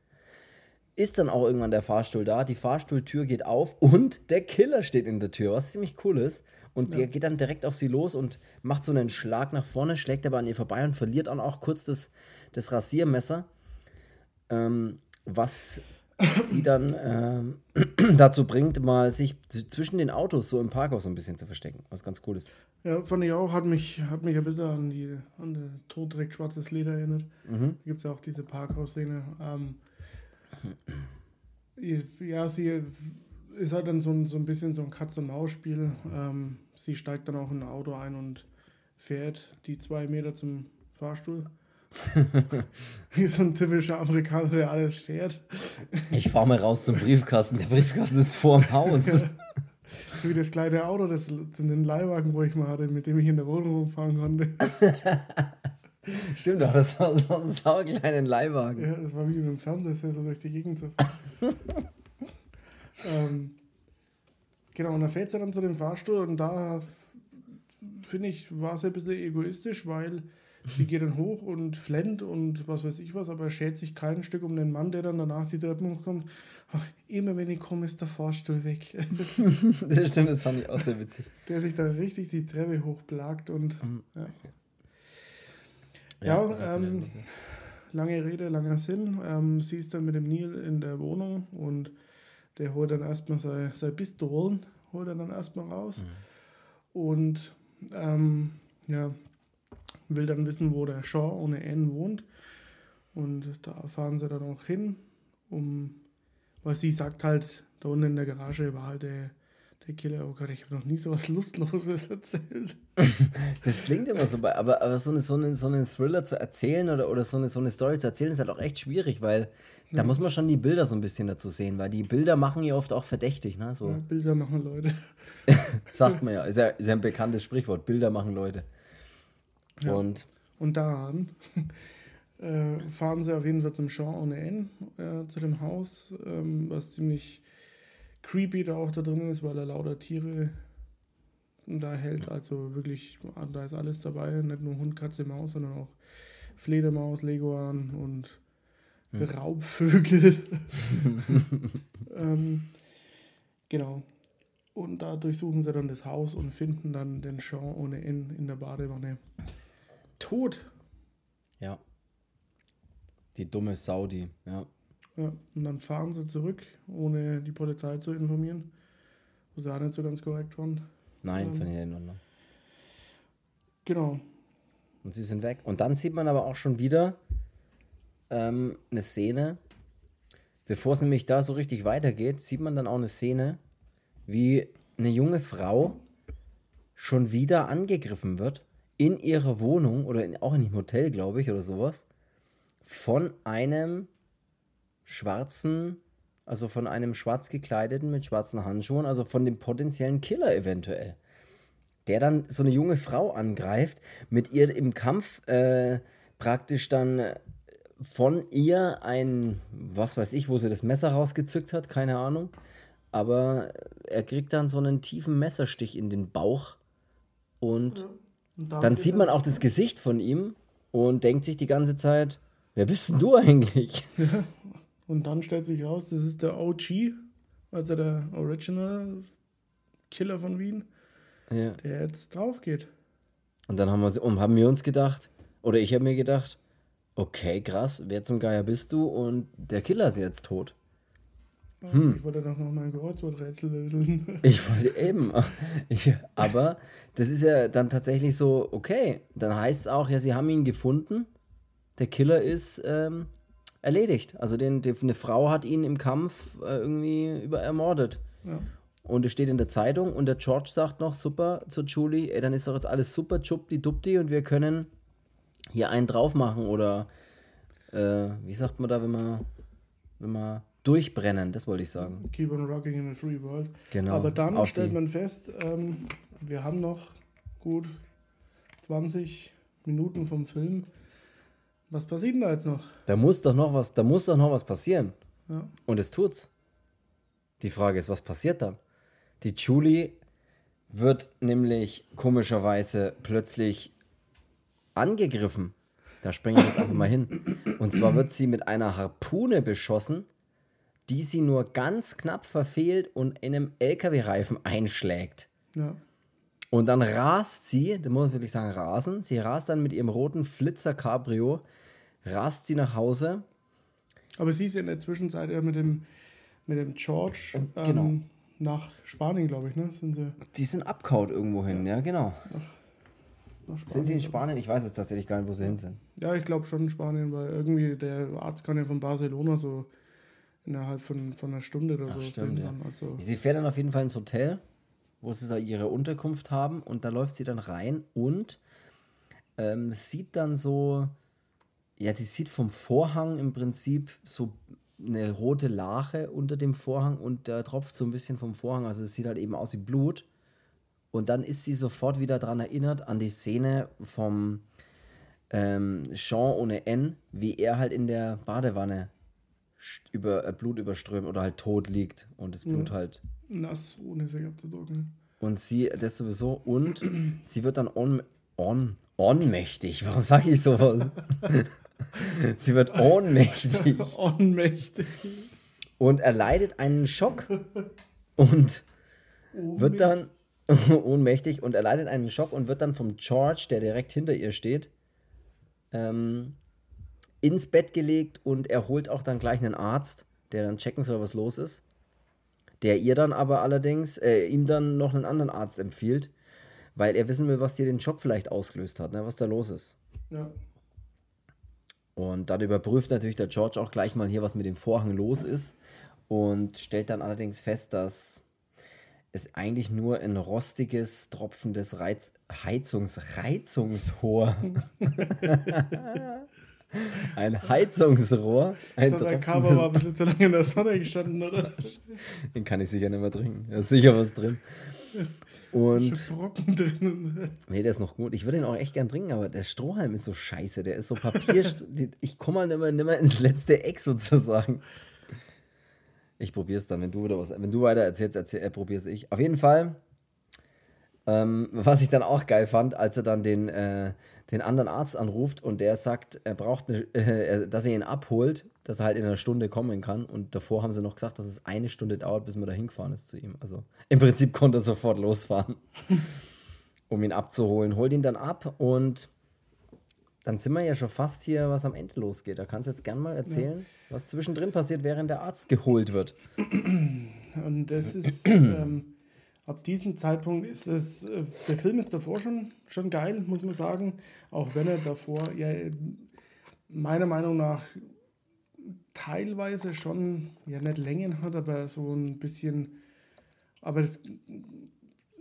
ist dann auch irgendwann der Fahrstuhl da. Die Fahrstuhltür geht auf und der Killer steht in der Tür, was ziemlich cool ist. Und ja. der geht dann direkt auf sie los und macht so einen Schlag nach vorne, schlägt aber an ihr vorbei und verliert dann auch kurz das, das Rasiermesser. Ähm, was sie dann ähm, dazu bringt, mal sich zwischen den Autos so im Parkhaus so ein bisschen zu verstecken, was ganz cool ist. Ja, fand ich auch, hat mich, hat mich ein bisschen an die an der Tod direkt schwarzes Leder erinnert. Mhm. Da gibt es ja auch diese Parkhaus-Szene. Ähm, ja, sie ist halt dann so ein, so ein bisschen so ein Katz-und-Maus-Spiel. Ähm, sie steigt dann auch in ein Auto ein und fährt die zwei Meter zum Fahrstuhl. wie so ein typischer Amerikaner, der alles fährt. Ich fahre mal raus zum Briefkasten. Der Briefkasten ist vorm Haus. so wie das kleine Auto, das, den Leihwagen, wo ich mal hatte, mit dem ich in der Wohnung rumfahren konnte. Stimmt, doch, das war so ein saugekleinen Leihwagen. Ja, das war wie mit einem Fernseher, so durch die Gegend zu fahren. ähm, genau, und dann fährt sie dann zu dem Fahrstuhl und da finde ich, war sie ein bisschen egoistisch, weil sie geht dann hoch und flennt und was weiß ich was, aber er schert sich kein Stück um den Mann, der dann danach die Treppen hochkommt. Ach, immer wenn ich komme, ist der Fahrstuhl weg. das stimmt, das fand ich auch sehr witzig. Der sich da richtig die Treppe hochplagt und mhm. ja. Ja, ja ähm, lange Rede, langer Sinn. Ähm, sie ist dann mit dem Neil in der Wohnung und der holt dann erstmal seine, seine Pistolen, holt er dann erstmal raus. Mhm. Und ähm, ja, will dann wissen, wo der Shaw ohne N wohnt. Und da fahren sie dann auch hin, um, weil sie sagt halt, da unten in der Garage war halt der der Killer, oh Gott, ich habe noch nie so was Lustloses erzählt. das klingt immer so, aber, aber so, eine, so, eine, so einen Thriller zu erzählen oder, oder so, eine, so eine Story zu erzählen, ist halt auch echt schwierig, weil ja. da muss man schon die Bilder so ein bisschen dazu sehen, weil die Bilder machen ja oft auch verdächtig. Ne? So. Ja, Bilder machen Leute. Sagt man ja, ist ja, ist ja ein bekanntes Sprichwort, Bilder machen Leute. Ja. Und, Und daran äh, fahren sie auf jeden Fall zum Jean ohne N, äh, zu dem Haus, ähm, was ziemlich creepy da auch da drin ist, weil er lauter Tiere da hält. Also wirklich, da ist alles dabei. Nicht nur Hund, Katze, Maus, sondern auch Fledermaus, Leguan und hm. Raubvögel. ähm, genau. Und da durchsuchen sie dann das Haus und finden dann den Jean ohne N in der Badewanne. Tot. Ja. Die dumme Saudi, ja. Ja, und dann fahren sie zurück, ohne die Polizei zu informieren. Was auch nicht so ganz korrekt fand. Nein, Ähm. von den Ländern. Genau. Und sie sind weg. Und dann sieht man aber auch schon wieder ähm, eine Szene, bevor es nämlich da so richtig weitergeht, sieht man dann auch eine Szene, wie eine junge Frau schon wieder angegriffen wird in ihrer Wohnung oder in, auch in einem Hotel, glaube ich, oder sowas, von einem schwarzen, also von einem schwarz gekleideten mit schwarzen Handschuhen, also von dem potenziellen Killer eventuell der dann so eine junge Frau angreift, mit ihr im Kampf äh, praktisch dann äh, von ihr ein, was weiß ich, wo sie das Messer rausgezückt hat, keine Ahnung. Aber er kriegt dann so einen tiefen Messerstich in den Bauch und Und dann sieht man auch das Gesicht von ihm und denkt sich die ganze Zeit, wer bist denn du eigentlich? Und dann stellt sich raus, das ist der OG, also der Original Killer von Wien, Ja. der jetzt drauf geht. Und dann haben wir, haben wir uns gedacht, oder ich habe mir gedacht, okay, krass, wer zum Geier bist du? Und der Killer ist jetzt tot. Hm. Ich wollte doch noch mein Kreuzworträtsel lösen. Ich wollte eben. Ich, aber das ist ja dann tatsächlich so, okay, dann heißt es auch, ja, sie haben ihn gefunden. Der Killer ist ähm, erledigt. Also den, die, eine Frau hat ihn im Kampf äh, irgendwie über ermordet. ja. Und es steht in der Zeitung und der George sagt noch super zu Julie, ey, dann ist doch jetzt alles super, chupti dupti und wir können hier einen drauf machen oder äh, wie sagt man da, wenn man, wenn man durchbrennen, das wollte ich sagen. Keep on rocking in a free world. Genau. Aber dann Auf stellt die- man fest, ähm, wir haben noch gut 20 Minuten vom Film. Was passiert denn da jetzt noch? Da muss doch noch was, da muss doch noch was passieren. Ja. Und es tut's. Die Frage ist, was passiert dann? Die Julie wird nämlich komischerweise plötzlich angegriffen. Da springen wir jetzt einfach mal hin. Und zwar wird sie mit einer Harpune beschossen, die sie nur ganz knapp verfehlt und in einem LKW-Reifen einschlägt. ja. Und dann rast sie, da muss ich wirklich sagen, rasen. Sie rast dann mit ihrem roten Flitzer Cabrio, rast sie nach Hause. Aber sie ist in der Zwischenzeit ja mit dem, mit dem George ähm, genau. nach Spanien, glaube ich, ne? Sind sie Die sind abkaut irgendwo hin, ja, genau. nach Spanien? Sind sie in Spanien? Ich weiß jetzt tatsächlich gar nicht, wo sie hin sind. Ja, ich glaube schon in Spanien, weil irgendwie der Arzt kann ja von Barcelona so innerhalb von, von einer Stunde oder so stimmt, ja. Also, Sie fährt dann auf jeden Fall ins Hotel, wo sie da ihre Unterkunft haben und da läuft sie dann rein und ähm, sieht dann so, ja, die sieht vom Vorhang im Prinzip so eine rote Lache unter dem Vorhang und da tropft so ein bisschen vom Vorhang, also es sieht halt eben aus wie Blut. Und dann ist sie sofort wieder daran erinnert an die Szene vom ähm, Jean ohne N, wie er halt in der Badewanne über äh, Blut überströmt oder halt tot liegt und das Blut halt nass, ohne sich abzudrucken. und sie, das sowieso, und sie wird dann on, on, ohnmächtig. Warum sage ich sowas? sie wird ohnmächtig Ohnmächtig. und erleidet einen Schock und wird dann ohnmächtig und erleidet einen Schock und wird dann vom George, der direkt hinter ihr steht, ähm, ins Bett gelegt und er holt auch dann gleich einen Arzt, der dann checken soll, was los ist. Der ihr dann aber allerdings, äh, ihm dann noch einen anderen Arzt empfiehlt, weil er wissen will, was dir den Schock vielleicht ausgelöst hat, ne, was da los ist. Ja. Und dann überprüft natürlich der George auch gleich mal hier, was mit dem Vorhang los ist. Und stellt dann allerdings fest, dass es eigentlich nur ein rostiges, tropfendes Reiz Heizungs Reizungsrohr. ein Heizungsrohr. Ein So, der Cover war ein bisschen zu lange in der Sonne gestanden, oder? den kann ich sicher nicht mehr trinken. Da ist sicher was drin. Und Brocken drin. Nee, der ist noch gut. Ich würde ihn auch echt gern trinken, aber der Strohhalm ist so scheiße. Der ist so Papier. ich komme halt immer, immer ins letzte Eck sozusagen. Ich probiere es dann, wenn du wieder was. Wenn du weiter erzählst, erzähl, äh, probiere es ich. Auf jeden Fall, ähm, was ich dann auch geil fand, als er dann den, äh, den anderen Arzt anruft und der sagt, er braucht eine, äh, dass er ihn abholt, dass er halt in einer Stunde kommen kann. Und davor haben sie noch gesagt, dass es eine Stunde dauert, bis man da hingefahren ist zu ihm. Also im Prinzip konnte er sofort losfahren um ihn abzuholen. Holt ihn dann ab und dann sind wir ja schon fast hier, was am Ende losgeht. Da kannst du jetzt gern mal erzählen, ja. was zwischendrin passiert, während der Arzt geholt wird. Und das ist, ähm, ab diesem Zeitpunkt ist es, äh, der Film ist davor schon, schon geil, muss man sagen. Auch wenn er davor, ja, meiner Meinung nach teilweise schon, ja, nicht Längen hat, aber so ein bisschen, aber das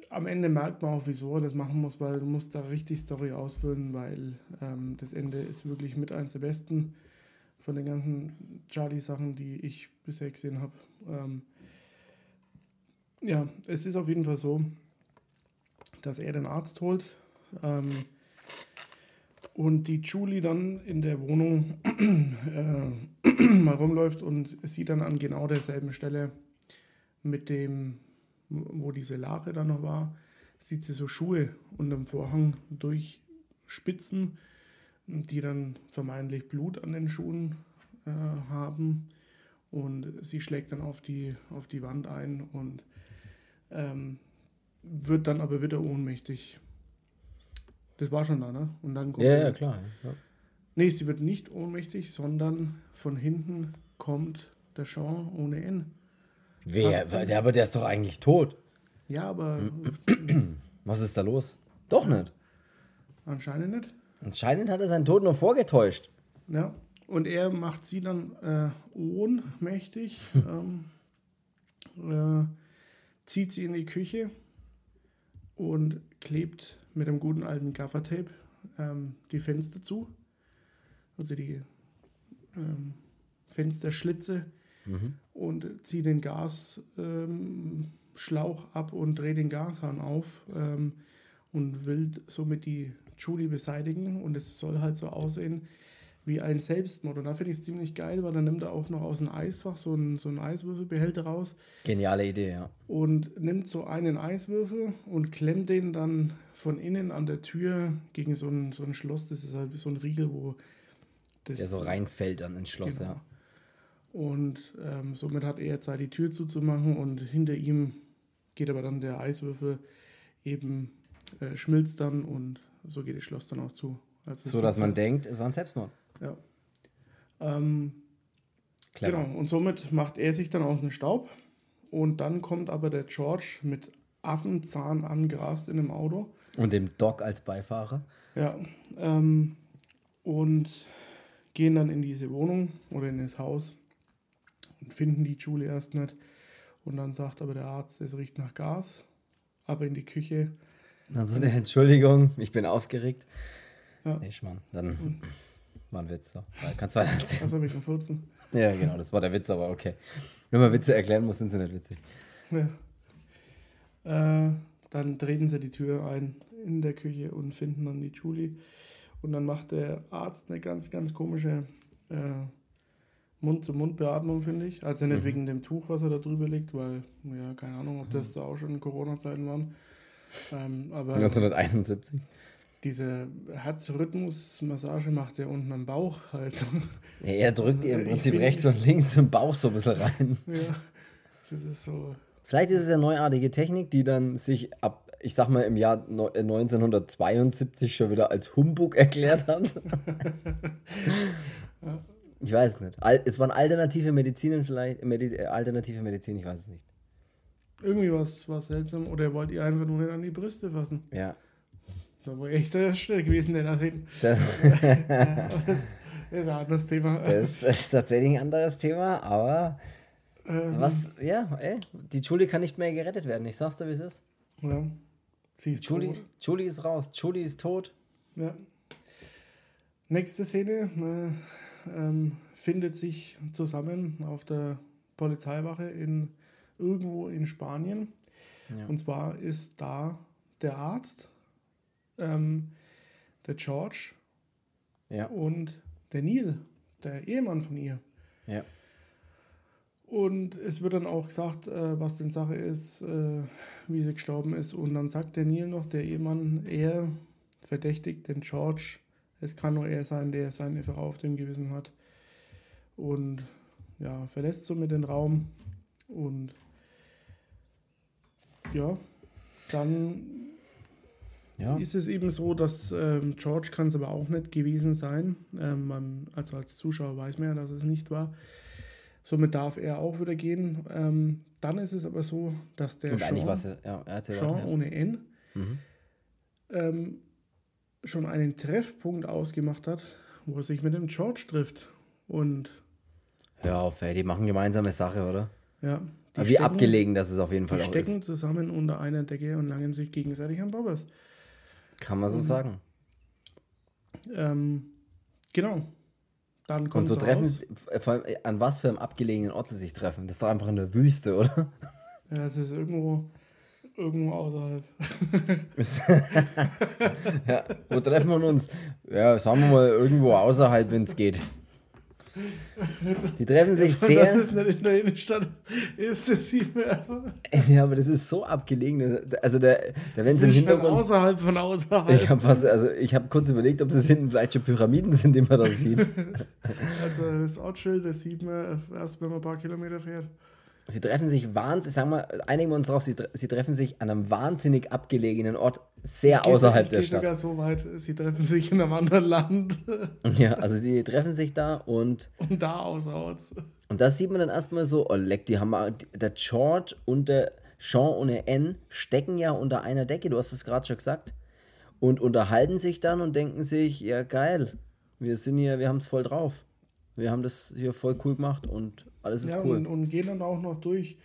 am Ende merkt man auch, wieso er das machen muss, weil du musst da richtig Story ausfüllen, weil ähm, das Ende ist wirklich mit eins der besten von den ganzen Charlie-Sachen, die ich bisher gesehen habe. Ähm, ja, es ist auf jeden Fall so, dass er den Arzt holt ähm, und die Julie dann in der Wohnung äh, mal rumläuft und sie dann an genau derselben Stelle mit dem wo diese Lache dann noch war, sieht sie so Schuhe unterm Vorhang durchspitzen, die dann vermeintlich Blut an den Schuhen äh, haben. Und sie schlägt dann auf die, auf die Wand ein und ähm, wird dann aber wieder ohnmächtig. Das war schon da, ne? Und dann kommt ja, ja, klar. Ja. Nee, sie wird nicht ohnmächtig, sondern von hinten kommt der Jean ohne N Wer? Der, aber der ist doch eigentlich tot. Ja, aber. Was ist da los? Doch nicht. Anscheinend nicht. Anscheinend hat er seinen Tod nur vorgetäuscht. Ja. Und er macht sie dann äh, ohnmächtig, ähm, äh, zieht sie in die Küche und klebt mit einem guten alten Gaffertape ähm, die Fenster zu. Also die ähm, Fensterschlitze mhm. und ziehe den Gasschlauch ähm, ab und drehe den Gashahn auf ähm, und will somit die Julie beseitigen. Und es soll halt so aussehen wie ein Selbstmord. Und da finde ich es ziemlich geil, weil dann nimmt er auch noch aus dem Eisfach so einen, so einen Eiswürfelbehälter raus. Geniale Idee, ja. Und nimmt so einen Eiswürfel und klemmt den dann von innen an der Tür gegen so ein, so ein Schloss. Das ist halt wie so ein Riegel, wo das. Der so reinfällt dann ins Schloss, genau. ja. Und ähm, somit hat er Zeit, die Tür zuzumachen und hinter ihm geht aber dann der Eiswürfel eben, äh, schmilzt dann und so geht das Schloss dann auch zu. Also so, dass man denkt, es war ein Selbstmord. Ja. Ähm. Genau, und somit macht er sich dann aus dem Staub und dann kommt aber der George mit Affenzahn angrast in dem Auto. Und dem Doc als Beifahrer. Ja, ähm, und gehen dann in diese Wohnung oder in das Haus und finden die Julie erst nicht. Und dann sagt aber der Arzt, es riecht nach Gas. Aber in die Küche. Dann sagt er, Entschuldigung, ich bin aufgeregt. Ja. Nee, Schmarrn, dann und, war ein Witz. So. Kannst du weiter erzählen. Was habe ich am 14? Ja, genau, das war der Witz, aber okay. Wenn man Witze erklären muss, sind sie nicht witzig. Ja. Äh, dann treten sie die Tür ein in der Küche und finden dann die Julie. Und dann macht der Arzt eine ganz, ganz komische äh, Mund-zu-Mund-Beatmung, finde ich. Also nicht mhm. wegen dem Tuch, was er da drüber liegt, weil, ja, keine Ahnung, ob das da auch schon Corona-Zeiten waren. Ähm, aber 1971. Diese Herzrhythmus-Massage macht er unten am Bauch halt. Ja, er drückt ihr im Prinzip rechts und links im Bauch so ein bisschen rein. Ja, das ist so. Vielleicht ist es eine neuartige Technik, die dann sich ab, ich sag mal, im Jahr 1972 äh, schon wieder als Humbug erklärt hat. Ich weiß es nicht. Es waren alternative Medizinen vielleicht, Medi äh, alternative Medizin, ich weiß es nicht. Irgendwie was war seltsam oder wollt ihr einfach nur nicht an die Brüste fassen? Ja. Da war echt der schnell gewesen, der nach hinten. Das, das ist ein anderes Thema. Das ist tatsächlich ein anderes Thema, aber ähm, was, ja, ey, die Julie kann nicht mehr gerettet werden. Ich sag's dir, wie es ist. Ja. Sie ist Julie, tot. Julie ist raus. Julie ist tot. Ja. Nächste Szene. Äh, ähm, findet sich zusammen auf der Polizeiwache in irgendwo in Spanien. Ja. Und zwar ist da der Arzt, ähm, der George ja. und der Neil, der Ehemann von ihr. Ja. Und es wird dann auch gesagt, äh, was denn Sache ist, äh, wie sie gestorben ist. Und dann sagt der Neil noch, der Ehemann, er verdächtigt den George es kann nur er sein, der seine Frau auf dem Gewissen hat. Und ja, verlässt somit den Raum. Und ja, dann ja. ist es eben so, dass ähm, George kann es aber auch nicht gewesen sein. Ähm, also als Zuschauer weiß man ja, dass es nicht war. Somit darf er auch wieder gehen. Ähm, dann ist es aber so, dass der Und Sean, was, ja, Sean ja. ohne N mhm. ähm, schon einen Treffpunkt ausgemacht hat, wo er sich mit dem George trifft. Und Hör auf, ey, die machen gemeinsame Sache, oder? Ja. Aber wie abgelegen das ist auf jeden Fall die auch stecken ist. zusammen unter einer Decke und langen sich gegenseitig am Bobbers. Kann man so und, sagen. Ähm, genau. Dann kommt Und so treffen sie, vor allem, an was für einem abgelegenen Ort sie sich treffen. Das ist doch einfach in der Wüste, oder? Ja, es ist irgendwo, irgendwo außerhalb. ja, wo treffen wir uns? Ja, sagen wir mal irgendwo außerhalb, wenn es geht. Die treffen sich sehr. Das ist nicht in der Innenstadt ist es nicht mehr. Ja, aber das ist so abgelegen. Also der, der wenn es im Hintergrund außerhalb von außerhalb. Ich habe also ich kurz überlegt, ob das hinten vielleicht schon Pyramiden sind, die man da sieht. also das Ortsschild, das sieht man erst, wenn man ein paar Kilometer fährt. Sie treffen sich wahnsinnig, sagen wir, einigen wir uns drauf, sie, sie treffen sich an einem wahnsinnig abgelegenen Ort, sehr ich außerhalb der Stadt. sogar so weit, sie treffen sich in einem anderen Land. Ja, also sie treffen sich da und. Und da außerorts. Und da sieht man dann erstmal so, oh leck, die haben der George und der Sean ohne N stecken ja unter einer Decke, du hast es gerade schon gesagt. Und unterhalten sich dann und denken sich, ja geil, wir sind hier, wir haben es voll drauf. Wir haben das hier voll cool gemacht und alles ist ja, cool. Und, und gehen dann auch noch durch,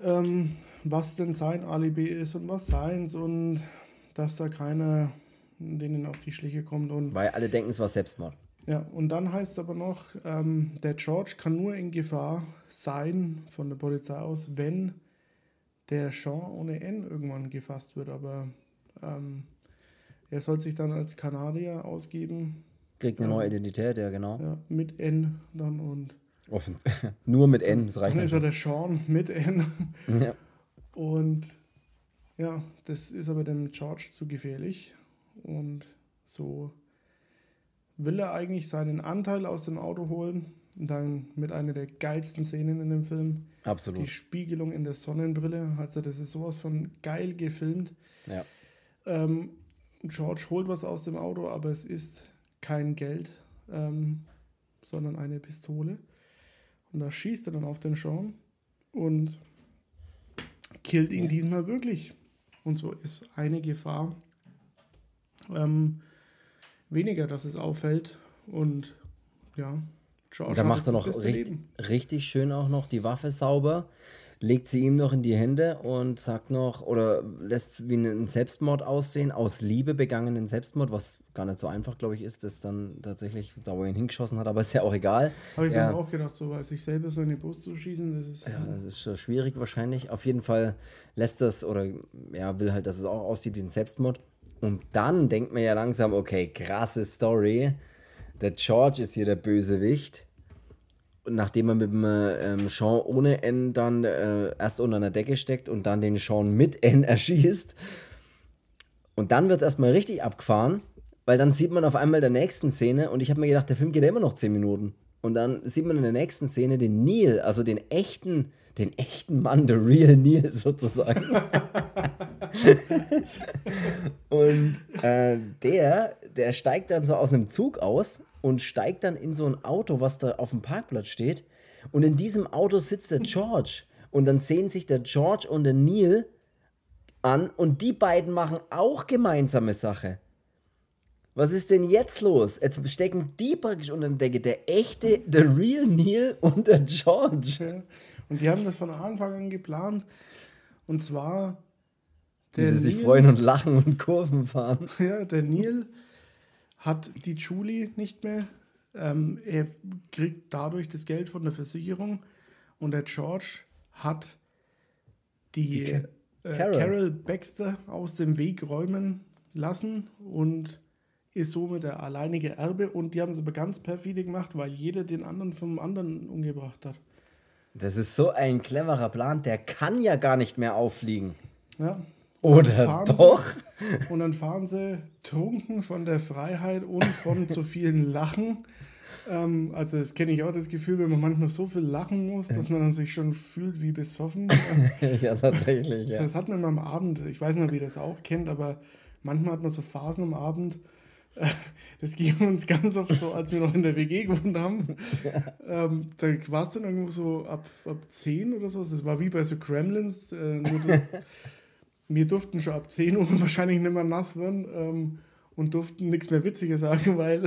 ähm, was denn sein Alibi ist und was seins und dass da keiner denen auf die Schliche kommt. Und Weil alle denken, es war Selbstmord. Ja, und dann heißt es aber noch, ähm, der George kann nur in Gefahr sein von der Polizei aus, wenn der Sean ohne N irgendwann gefasst wird. Aber ähm, er soll sich dann als Kanadier ausgeben. Kriegt eine neue Identität, ja, genau. Ja, mit N dann und. Offen. Nur mit N, das reicht Dann ist er der Sean mit N. Ja. Und ja, das ist aber dem George zu gefährlich. Und so will er eigentlich seinen Anteil aus dem Auto holen. Und dann mit einer der geilsten Szenen in dem Film. Absolut. Die Spiegelung in der Sonnenbrille. Also, das ist sowas von geil gefilmt. Ja. Ähm, George holt was aus dem Auto, aber es ist kein Geld, ähm, sondern eine Pistole. Und da schießt er dann auf den Sean und killt ihn diesmal wirklich. Und so ist eine Gefahr ähm, weniger, dass es auffällt. Und ja, George da macht er noch richtig, richtig schön auch noch die Waffe sauber legt sie ihm noch in die Hände und sagt noch, oder lässt wie einen Selbstmord aussehen, aus Liebe begangenen Selbstmord, was gar nicht so einfach, glaube ich, ist, das dann tatsächlich, da wo er ihn hingeschossen hat, aber ist ja auch egal. Habe ich mir auch gedacht, so sich selber so in die Brust zu schießen, das ist. Ja, das ist schon schwierig wahrscheinlich. Auf jeden Fall lässt das, oder ja, will halt, dass es auch aussieht wie ein Selbstmord. Und dann denkt man ja langsam, okay, krasse Story. Der George ist hier der Bösewicht nachdem er mit dem ähm, Sean ohne N dann äh, erst unter einer Decke steckt und dann den Sean mit N erschießt. Und dann wird erstmal richtig abgefahren, weil dann sieht man auf einmal der nächsten Szene und ich habe mir gedacht, der Film geht ja immer noch 10 Minuten. Und dann sieht man in der nächsten Szene den Neil, also den echten, den echten Mann, der real Neil sozusagen. und äh, der, der steigt dann so aus einem Zug aus und steigt dann in so ein Auto, was da auf dem Parkplatz steht. Und in diesem Auto sitzt der George. Und dann sehen sich der George und der Neil an und die beiden machen auch gemeinsame Sache. Was ist denn jetzt los? Jetzt stecken die praktisch unter der Decke. Der echte, der real Neil und der George. Ja. Und die haben das von Anfang an geplant. Und zwar. Wie sie Neil, sich freuen und lachen und Kurven fahren. Ja, der Neil hat die Julie nicht mehr. Ähm, er kriegt dadurch das Geld von der Versicherung und der George hat die, die äh, Carol. Carol. Baxter aus dem Weg räumen lassen und ist somit der alleinige Erbe und die haben es aber ganz perfide gemacht, weil jeder den anderen vom anderen umgebracht hat. Das ist so ein cleverer Plan, der kann ja gar nicht mehr auffliegen. Ja. Oder doch? Sie, und dann fahren sie trunken von der Freiheit und von zu vielen Lachen Ähm, also das kenne ich auch, das Gefühl, wenn man manchmal so viel lachen muss, dass man dann sich schon fühlt wie besoffen. ja, tatsächlich, ja. Das hat man am Abend, ich weiß nicht, ob ihr das auch kennt, aber manchmal hat man so Phasen am Abend, das ging uns ganz oft so, als wir noch in der WG gewohnt haben. Ja. Ähm, da war es dann irgendwo so ab, ab 10 oder so. Das war wie bei so Kremlins. Äh, wir durften schon ab 10 Uhr wahrscheinlich nicht mehr nass werden. Ähm, und durften nichts mehr Witziges sagen, weil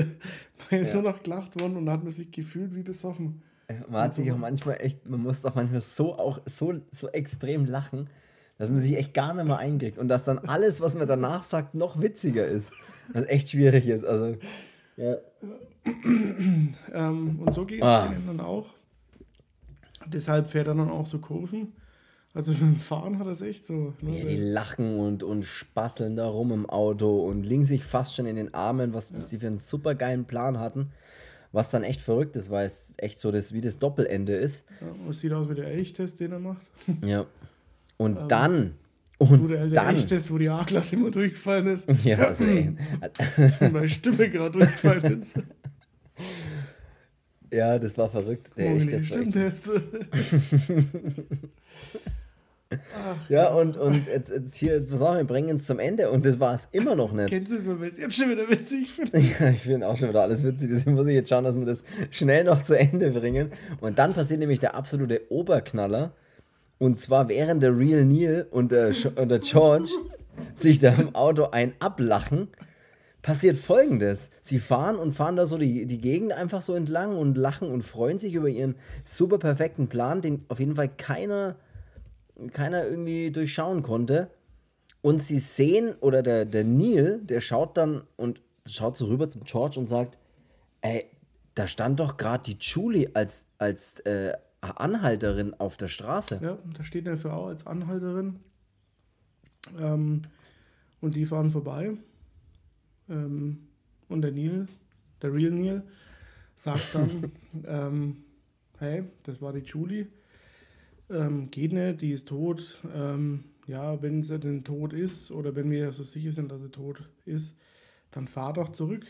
man ist ja. nur noch gelacht worden und hat man sich gefühlt wie besoffen. Man hat sich auch manchmal echt, man muss auch manchmal so auch so, so extrem lachen, dass man sich echt gar nicht mehr einkriegt und dass dann alles, was man danach sagt, noch witziger ist. Was echt schwierig ist. Also, ja. ähm, und so geht es ah. dann auch. Deshalb fährt er dann auch so Kurven. Also mit dem Fahren hat das echt so. Ne? Ja, die lachen und, und spasseln da rum im Auto und liegen sich fast schon in den Armen, was, ja. sie für einen super geilen Plan hatten. Was dann echt verrückt ist, weil es echt so das, wie das Doppelende ist. Ja, es sieht aus wie der Elchtest, den er macht. Ja. Und ähm, dann. Und der, dann. Elchtest, wo die A-Klasse immer durchgefallen ist. Ja, also ey. meine Stimme gerade durchgefallen ist. Ja, das war verrückt. Der oh, Elchtest. Stimmt echt... Ach, ja, und, und jetzt, jetzt hier, jetzt pass auf, wir bringen es zum Ende und das war es immer noch nicht. Kennst du es, weil wir es jetzt schon wieder witzig finden? Ja, ich finde auch schon wieder alles witzig, deswegen muss ich jetzt schauen, dass wir das schnell noch zu Ende bringen. Und dann passiert nämlich der absolute Oberknaller. Und zwar während der Real Neil und der, und der George sich da im Auto ein ablachen, passiert folgendes. Sie fahren und fahren da so die, die Gegend einfach so entlang und lachen und freuen sich über ihren super perfekten Plan, den auf jeden Fall keiner keiner irgendwie durchschauen konnte. Und sie sehen, oder der, der Neil, der schaut dann und schaut so rüber zum George und sagt, ey, da stand doch gerade die Julie als, als äh, Anhalterin auf der Straße. Ja, da steht eine Frau als Anhalterin. Ähm, und die fahren vorbei. Ähm, und der Neil, der Real Neil, sagt dann, ähm, hey, das war die Julie ähm, geht nicht, die ist tot. Ähm, ja, wenn sie denn tot ist oder wenn wir so sicher sind, dass sie tot ist, dann fahr doch zurück.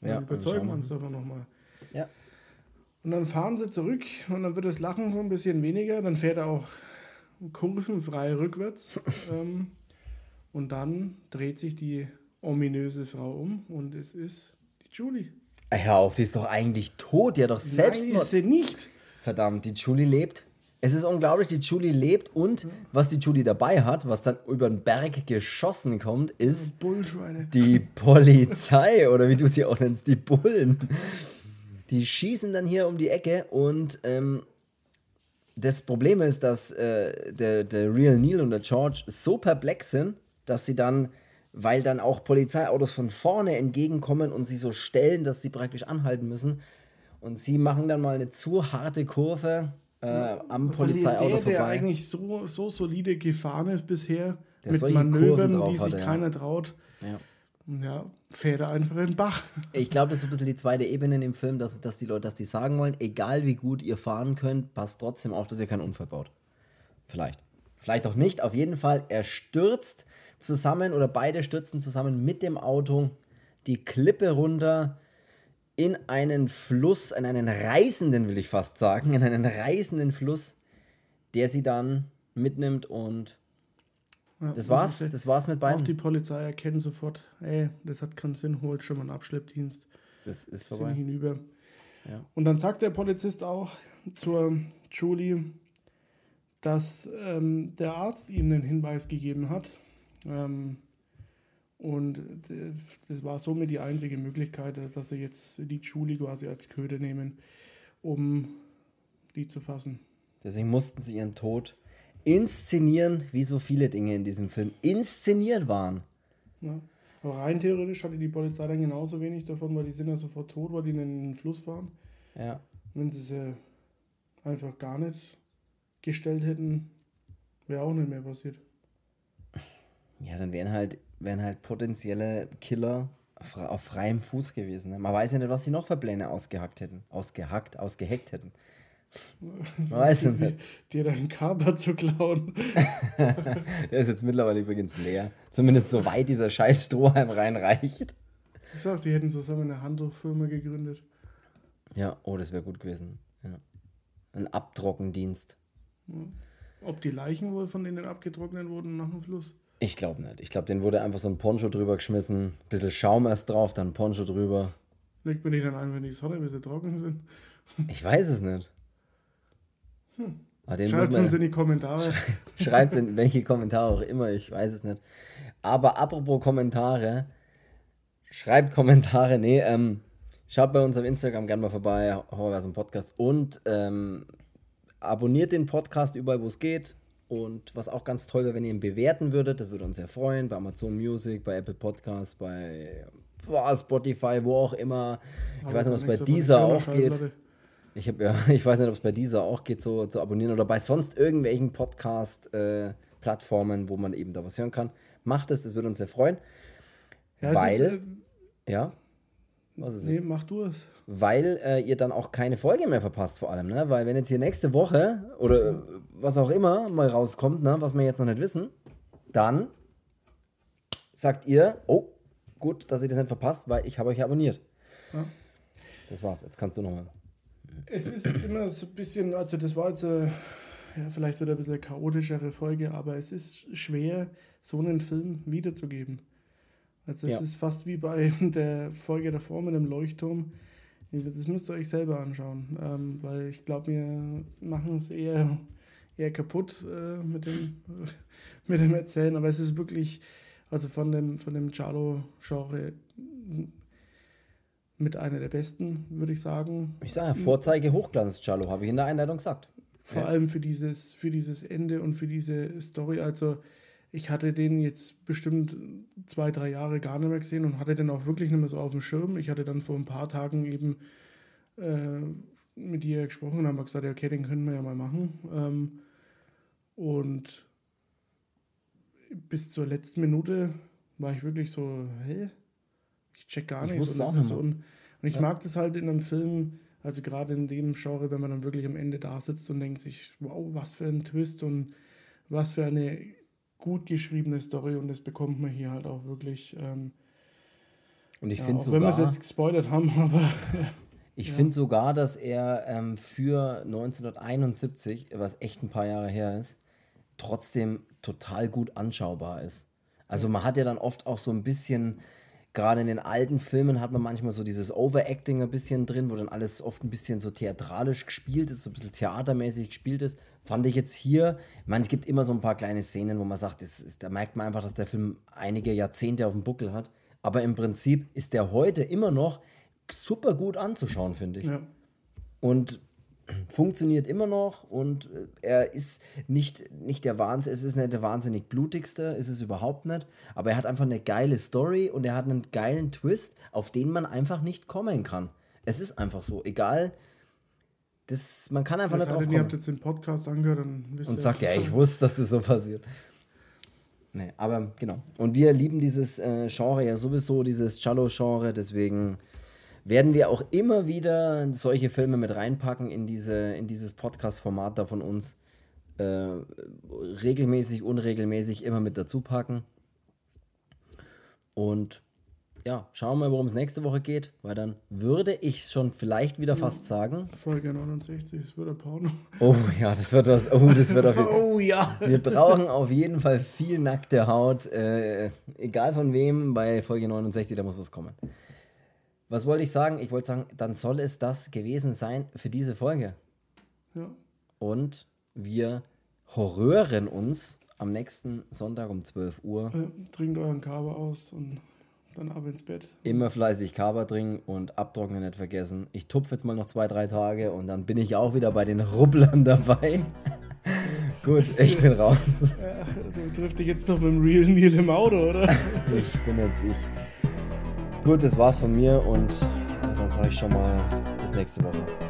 Ja, dann überzeugen wir uns davon nochmal. Ja. Und dann fahren sie zurück und dann wird das Lachen ein bisschen weniger. Dann fährt er auch kurvenfrei rückwärts. ähm, und dann dreht sich die ominöse Frau um und es ist die Julie. Hör auf, die ist doch eigentlich tot. Die hat doch selbst. Nein, ist sie nicht. Verdammt, die Julie lebt. Es ist unglaublich, die Julie lebt und was die Julie dabei hat, was dann über den Berg geschossen kommt, ist die Polizei oder wie du sie auch nennst, die Bullen. Die schießen dann hier um die Ecke und ähm, das Problem ist, dass äh, der, der Real Neil und der George so perplex sind, dass sie dann, weil dann auch Polizeiautos von vorne entgegenkommen und sie so stellen, dass sie praktisch anhalten müssen. Und sie machen dann mal eine zu harte Kurve äh, am Polizeiauto der, vorbei. Der eigentlich so, so solide gefahren ist bisher, der mit Manövern, die sich hatte, keiner ja. traut. Ja. Ja, fährt er einfach in den Bach. Ich glaube, das ist ein bisschen die zweite Ebene dem Film, dass, dass die Leute, dass die sagen wollen, egal wie gut ihr fahren könnt, passt trotzdem auf, dass ihr keinen Unfall baut. Vielleicht. Vielleicht auch nicht. Auf jeden Fall, er stürzt zusammen oder beide stürzen zusammen mit dem Auto die Klippe runter in einen Fluss, in einen reißenden, will ich fast sagen, in einen reißenden Fluss, der sie dann mitnimmt und ja, das war's, das, war's mit beiden. Auch die Polizei erkennt sofort, ey, das hat keinen Sinn, holt schon mal einen Abschleppdienst. Das ist vorbei. Sind hinüber. Ja. Und dann sagt der Polizist auch zur Julie, dass ähm, der Arzt ihm den Hinweis gegeben hat, ähm, und äh, das war somit die einzige Möglichkeit, dass sie jetzt die Julie quasi als Köder nehmen, um die zu fassen. Deswegen mussten sie ihren Tod inszenieren, wie so viele Dinge in diesem Film inszeniert waren. Ja. Aber rein theoretisch hatte die Polizei dann genauso wenig davon, weil die sind ja sofort tot, weil die in den Fluss fahren. Ja. Wenn sie sie einfach gar nicht gestellt hätten, wäre auch nicht mehr passiert. Ja, dann wären halt wären halt potenzielle Killer auf freiem Fuß gewesen. Ne? Man weiß ja nicht, was sie noch für Pläne ausgehackt hätten. Ausgehackt, ausgeheckt hätten. Man weiß ja nicht. Dir deinen Kaper zu klauen. Der ist jetzt mittlerweile übrigens leer. Zumindest so weit dieser scheiß Strohhalm reinreicht. Ich sag, die hätten zusammen eine Handtuchfirma gegründet. Ja, oh, das wäre gut gewesen. Ja. Ein Abtrockendienst. Ob die Leichen wohl von denen abgetrocknet wurden nach dem Fluss? Ich glaube nicht. Ich glaube, den wurde einfach so ein Poncho drüber geschmissen, bisschen Schaum erst drauf, dann Poncho drüber. Legt man die dann ein, wenn die Sonne, bis sie trocken sind? Ich weiß es nicht. Hm. Schreibt uns in die Kommentare. Schreibt in welche Kommentare auch immer, ich weiß es nicht. Aber apropos Kommentare, schreibt Kommentare, nee, ähm, schaut bei uns auf Instagram gerne mal vorbei, Horrorversum Podcast und ähm, abonniert den Podcast überall, wo es geht. Und was auch ganz toll wäre, wenn ihr ihn bewerten würdet, das würde uns sehr freuen, bei Amazon Music, bei Apple Podcasts, bei boah, Spotify, wo auch immer. Ich weiß nicht, ob es bei dieser auch geht. Ich, hab, ja, ich weiß nicht, ob es bei dieser auch geht, so zu abonnieren oder bei sonst irgendwelchen Podcast-Plattformen, wo man eben da was hören kann. Macht es, das würde uns sehr freuen. Ja, weil, Ist, äh, ja, was ist nee, es? mach du es. Weil äh, ihr dann auch keine Folge mehr verpasst, vor allem, ne? Weil wenn jetzt hier nächste Woche oder äh, was auch immer mal rauskommt, ne, was wir jetzt noch nicht wissen, dann sagt ihr, oh, gut, dass ihr das nicht verpasst, weil ich habe euch abonniert. Ja. Das war's, jetzt kannst du nochmal. Es ist jetzt immer so ein bisschen, also das war jetzt äh, ja, vielleicht wieder ein bisschen eine chaotischere Folge, aber es ist schwer, so einen Film wiederzugeben. Also es Ja. ist fast wie bei der Folge davor mit dem Leuchtturm. Das müsst ihr euch selber anschauen, ähm, weil ich glaube, wir machen es eher, eher kaputt äh, mit, dem, mit dem Erzählen, aber es ist wirklich, also von dem, von dem Giallo-Genre mit einer der besten, würde ich sagen. Ich sage ja, Vorzeige Hochglanz, Charlo, habe ich in der Einleitung gesagt. Vor Ja. allem für dieses, für dieses Ende und für diese Story. Also ich hatte den jetzt bestimmt zwei, drei Jahre gar nicht mehr gesehen und hatte den auch wirklich nicht mehr so auf dem Schirm. Ich hatte dann vor ein paar Tagen eben äh, mit ihr gesprochen und haben gesagt, ja, okay, den können wir ja mal machen. Ähm, und bis zur letzten Minute war ich wirklich so, hä? Ich check gar Ich nichts. Und, nicht und ich Ja. mag das halt in einem Film, also gerade in dem Genre, wenn man dann wirklich am Ende da sitzt und denkt sich, wow, was für ein Twist und was für eine gut geschriebene Story und das bekommt man hier halt auch wirklich. Ähm, Und ich ja, finde auch wenn wir es sogar, jetzt gespoilert haben, aber ich ja. finde sogar, dass er ähm, für 1971, was echt ein paar Jahre her ist, trotzdem total gut anschaubar ist. Also man hat ja dann oft auch so ein bisschen, gerade in den alten Filmen hat man manchmal so dieses Overacting ein bisschen drin, wo dann alles oft ein bisschen so theatralisch gespielt ist, so ein bisschen theatermäßig gespielt ist. Fand ich jetzt hier, ich meine, es gibt immer so ein paar kleine Szenen, wo man sagt, das ist, da merkt man einfach, dass der Film einige Jahrzehnte auf dem Buckel hat. Aber im Prinzip ist der heute immer noch super gut anzuschauen, finde ich. ja. Und funktioniert immer noch und äh, er ist nicht, nicht der Wahnsinn, es ist nicht der wahnsinnig blutigste, ist es überhaupt nicht, aber er hat einfach eine geile Story und er hat einen geilen Twist, auf den man einfach nicht kommen kann. Es ist einfach so, egal, das, man kann einfach nicht drauf denn, ihr habt kommen. jetzt den Podcast angehört, dann wisst Und ihr, sagt, ja, ich wusste, dass das so passiert. Nee, aber genau. Und wir lieben dieses äh, Genre ja sowieso, dieses Cello-Genre, deswegen werden wir auch immer wieder solche Filme mit reinpacken in, diese, in dieses Podcast-Format da von uns. Äh, regelmäßig, unregelmäßig immer mit dazu packen. Und ja, schauen wir mal, worum es nächste Woche geht, weil dann würde ich schon vielleicht wieder fast sagen. Folge 69, es wird ein Porno. Oh ja, das wird was. Oh, das wird auf jeden Oh ja. Wir brauchen auf jeden Fall viel nackte Haut, äh, egal von wem, bei Folge 69, da muss was kommen. Was wollte ich sagen? Ich wollte sagen, dann soll es das gewesen sein für diese Folge. ja. Und wir horrören uns am nächsten Sonntag um 12 Uhr. Äh, Trinkt euren Kaba aus und dann ab ins Bett. Immer fleißig Kaba trinken und abtrocknen nicht vergessen. Ich tupfe jetzt mal noch zwei, drei Tage und dann bin ich auch wieder bei den Rubblern dabei. Gut, ich bin raus. Ja, du triffst dich jetzt noch mit dem Real Neil im Auto, oder? Ich bin jetzt ich. Gut, das war's von mir und, und dann sage ich schon mal bis nächste Woche.